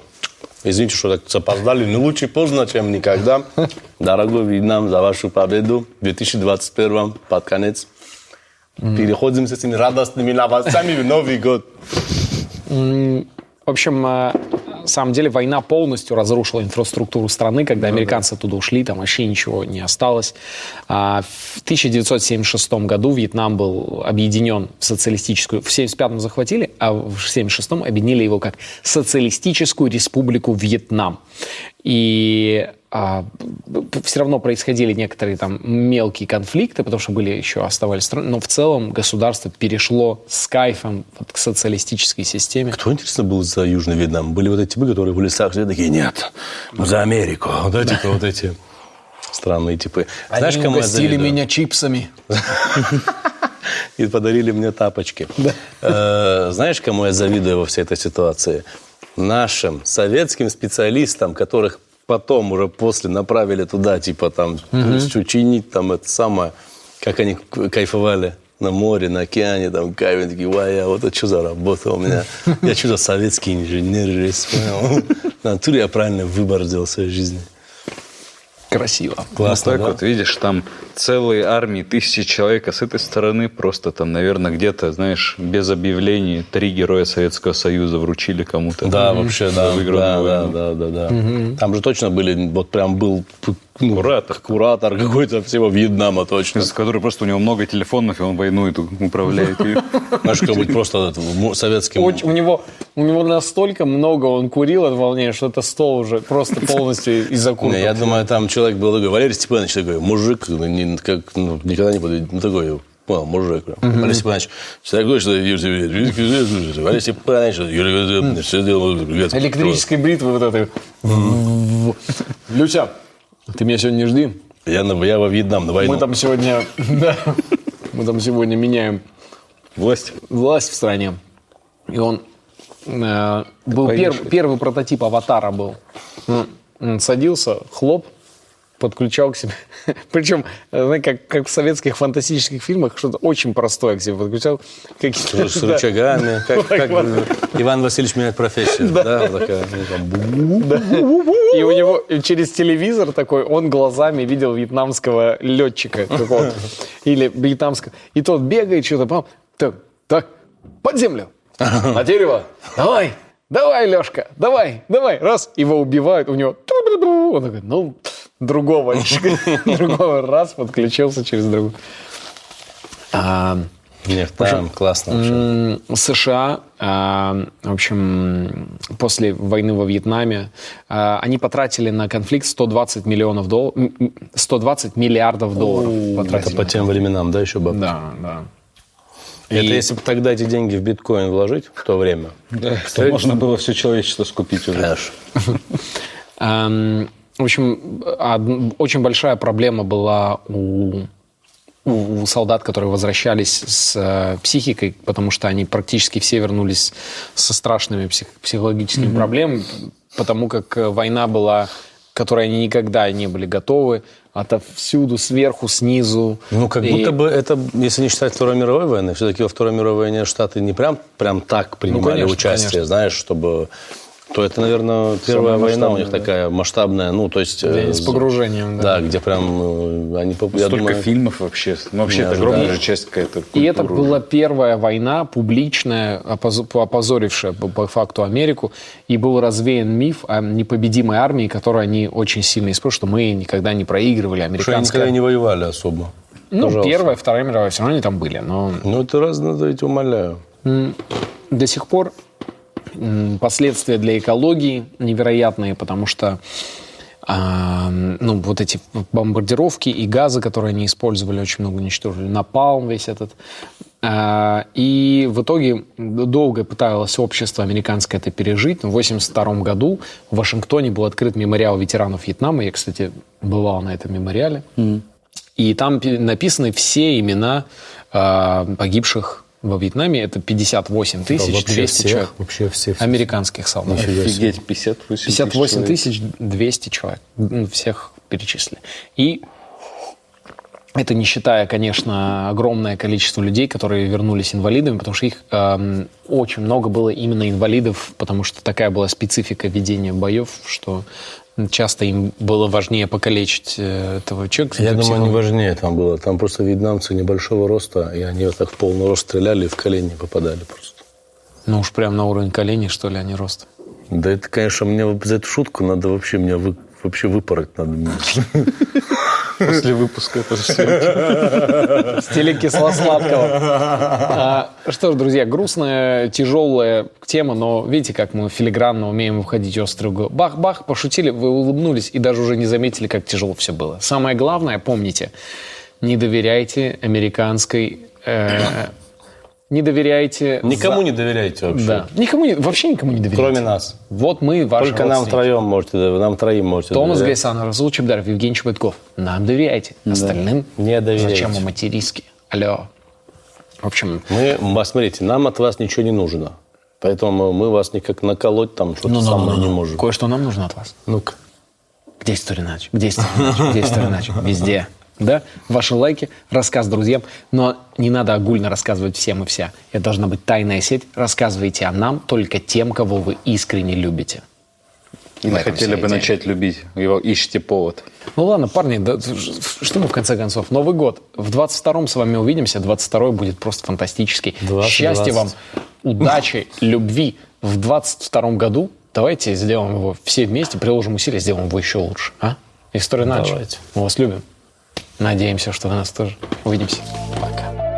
Извините, что так опоздали, но лучше поздно, чем никогда. [laughs] Дорогой Вьетнам, за вашу победу в 2021 под конец. Переходим с этими радостными новостями в Новый год. В общем, э, на самом деле война полностью разрушила инфраструктуру страны, когда ну американцы оттуда ушли, там вообще ничего не осталось. А в 1976 году Вьетнам был объединен в социалистическую, в 1975 захватили, а в 1976 объединили его как социалистическую республику Вьетнам. И а, все равно происходили некоторые там мелкие конфликты, потому что были еще оставались страны, но в целом государство перешло с кайфом вот, к социалистической системе. Кто, интересно, был за Южный Вьетнам? Были вот эти типы, которые в лесах жили, такие, нет, за Америку. Вот эти, вот эти странные типы. Знаешь, Они кому угостили меня чипсами. [laughs] И подарили мне тапочки. Э, знаешь, кому я завидую во всей этой ситуации? Нашим советским специалистам, которых потом уже после направили туда, типа там угу. учинить там это самое, как они кайфовали на море, на океане, там кайф, такие, вай, а вот это что за работа у меня? Я что за советский инженер, [laughs] натуре я правильный выбор сделал в своей жизни. Красиво. Классно, ну, так да? вот, видишь, там целые армии, тысячи человек, а с этой стороны просто там, наверное, где-то, знаешь, без объявлений три героя Советского Союза вручили кому-то. Да, вообще, да, да, да, да, да, да. Угу. Там же точно были, вот прям был ну, куратор, куратор какой-то всего Вьетнама точно. С который просто у него много телефонов, и он войну эту управляет. [laughs] Знаешь, как быть [laughs] просто советским... У него, у него настолько много он курил от волнения, что это стол уже просто [laughs] полностью из окурков. Я думаю, там человек был, Валерий Степанович такой, мужик, как, ну, никогда не буду, ну, такой, понял, мужик. Прям. Олег Степанович, такой, что Юрий Степанович, Олег Степанович, Юрий все делал. Электрической бритвы вот этой. Люся, ты меня сегодня не жди. Я, на- я во Вьетнам на войну. Мы там сегодня... [laughs] да, Мы там сегодня меняем Власть. власть в стране. И он э, был пер- первый прототип аватара был. Он, садился, хлоп, подключал к себе. [laughs] Причем, знаете, как, как в советских фантастических фильмах, что-то очень простое к себе подключал. Какие-то, С [laughs] да. рычагами, [laughs] как, как. Иван Васильевич меняет профессию. Да, вот такая. ну, там, бу- И у него через телевизор такой, он глазами видел вьетнамского летчика какого-то. Или вьетнамского. И тот бегает что-то, так, так, под землю, на дерево, давай, давай, Лешка, давай, давай, раз, его убивают, у него, он такой, ну, другого, [laughs] другого раз подключился через другую. А, Нет, там классно вообще. США, а, в общем, после войны во Вьетнаме, а, они потратили на конфликт 120 миллионов долларов, 120 миллиардов долларов Это потратили. по тем временам, да, еще бабки? Да, да. Это И- если бы тогда эти деньги в биткоин вложить в то время. Да, то можно было все человечество скупить уже. Конечно. В общем, очень большая проблема была у, у- солдат, которые возвращались с э, психикой, потому что они практически все вернулись со страшными псих- психологическими проблемами, потому как э, война была, к которой они никогда не были готовы, отовсюду, сверху, снизу. Ну, как И- будто бы это, если не считать Второй мировой войны, все-таки во Второй мировой войне Штаты не прям, прям так принимали конечно, участие, конечно. знаешь, чтобы... То это, наверное, первая Самая война у них масштабная, такая масштабная, ну, то есть... э, с погружением, да. Да, где прям э, они... Столько думаю, фильмов вообще. Ну, вообще, это огромная же часть какая-то И это была первая война, публичная, опоз- опозорившая по, по факту Америку. И был развеян миф о непобедимой армии, которую они очень сильно используют, что мы никогда не проигрывали. что они Американская... никогда не воевали особо. Ну, Пожалуйста. первая, вторая мировая, все равно они там были. Но Ну, это раз надо, я тебя умоляю. до сих пор последствия для экологии невероятные, потому что а, ну, вот эти бомбардировки и газы, которые они использовали, очень много уничтожили. Напалм весь этот. А, и в итоге долго пыталось общество американское это пережить. В 1982 году в Вашингтоне был открыт мемориал ветеранов Вьетнама. Я, кстати, бывал на этом мемориале. И там пи- написаны все имена а, погибших во Вьетнаме. Это 58 тысяч вообще 200 всех, человек. вообще всех. Американских солдат. Офигеть, 58 58 тысяч тысяч 200 человек. Ну, Всех перечислили. И это не считая, конечно, огромное количество людей, которые вернулись инвалидами, потому что их эм, очень много было именно инвалидов, потому что такая была специфика ведения боев, что часто им было важнее покалечить э, этого человека. Я думаю, не важнее там было. Там просто вьетнамцы небольшого роста, и они вот так в полный рост стреляли и в колени попадали просто. Ну уж прям на уровень коленей, что ли, а не рост. Да это, конечно, мне за эту шутку надо вообще меня вы- вообще выпороть надо. После выпуска это же стиле кисло-сладкого. А, что ж, друзья, грустная, тяжелая тема, но видите, как мы филигранно умеем выходить острый угол. Бах-бах, пошутили, вы улыбнулись и даже уже не заметили, как тяжело все было. Самое главное, помните, не доверяйте американской... э, не доверяйте... Никому за- не доверяйте вообще. Да. Никому не, вообще никому не доверяйте. Кроме нас. Вот мы, ваши Только нам втроем можете, нам троим можете Томас доверять. Гайсан, Расул Чебдаров, Евгений Чеботков. Нам доверяйте. Остальным Не доверяйте. Зачем вам материски? Алло. В общем, Мы, м, смотрите, нам от вас ничего не нужно. Поэтому мы вас никак наколоть там что-то ну, ну, самое ну, не ну, можем. Кое-что нам нужно от вас. Ну-ка. Где история иначе? Где история иначе? Где история иначе? Везде. Да? Ваши лайки, рассказ друзьям. Но не надо огульно рассказывать всем и вся. Это должна быть тайная сеть. Рассказывайте о нам только тем, кого вы искренне любите. Или В этом хотели бы идея. начать любить. Его ищите повод. Ну ладно, парни, да, что мы в конце концов? Новый год. В 22-м с вами увидимся. 22-й будет просто фантастический. 20, Счастья 20. вам, удачи, любви. В 22-м году давайте сделаем его все вместе, приложим усилия, сделаем его еще лучше. А? История. Давайте. Мы вас любим. Надеемся, что вы нас тоже. Увидимся. Пока.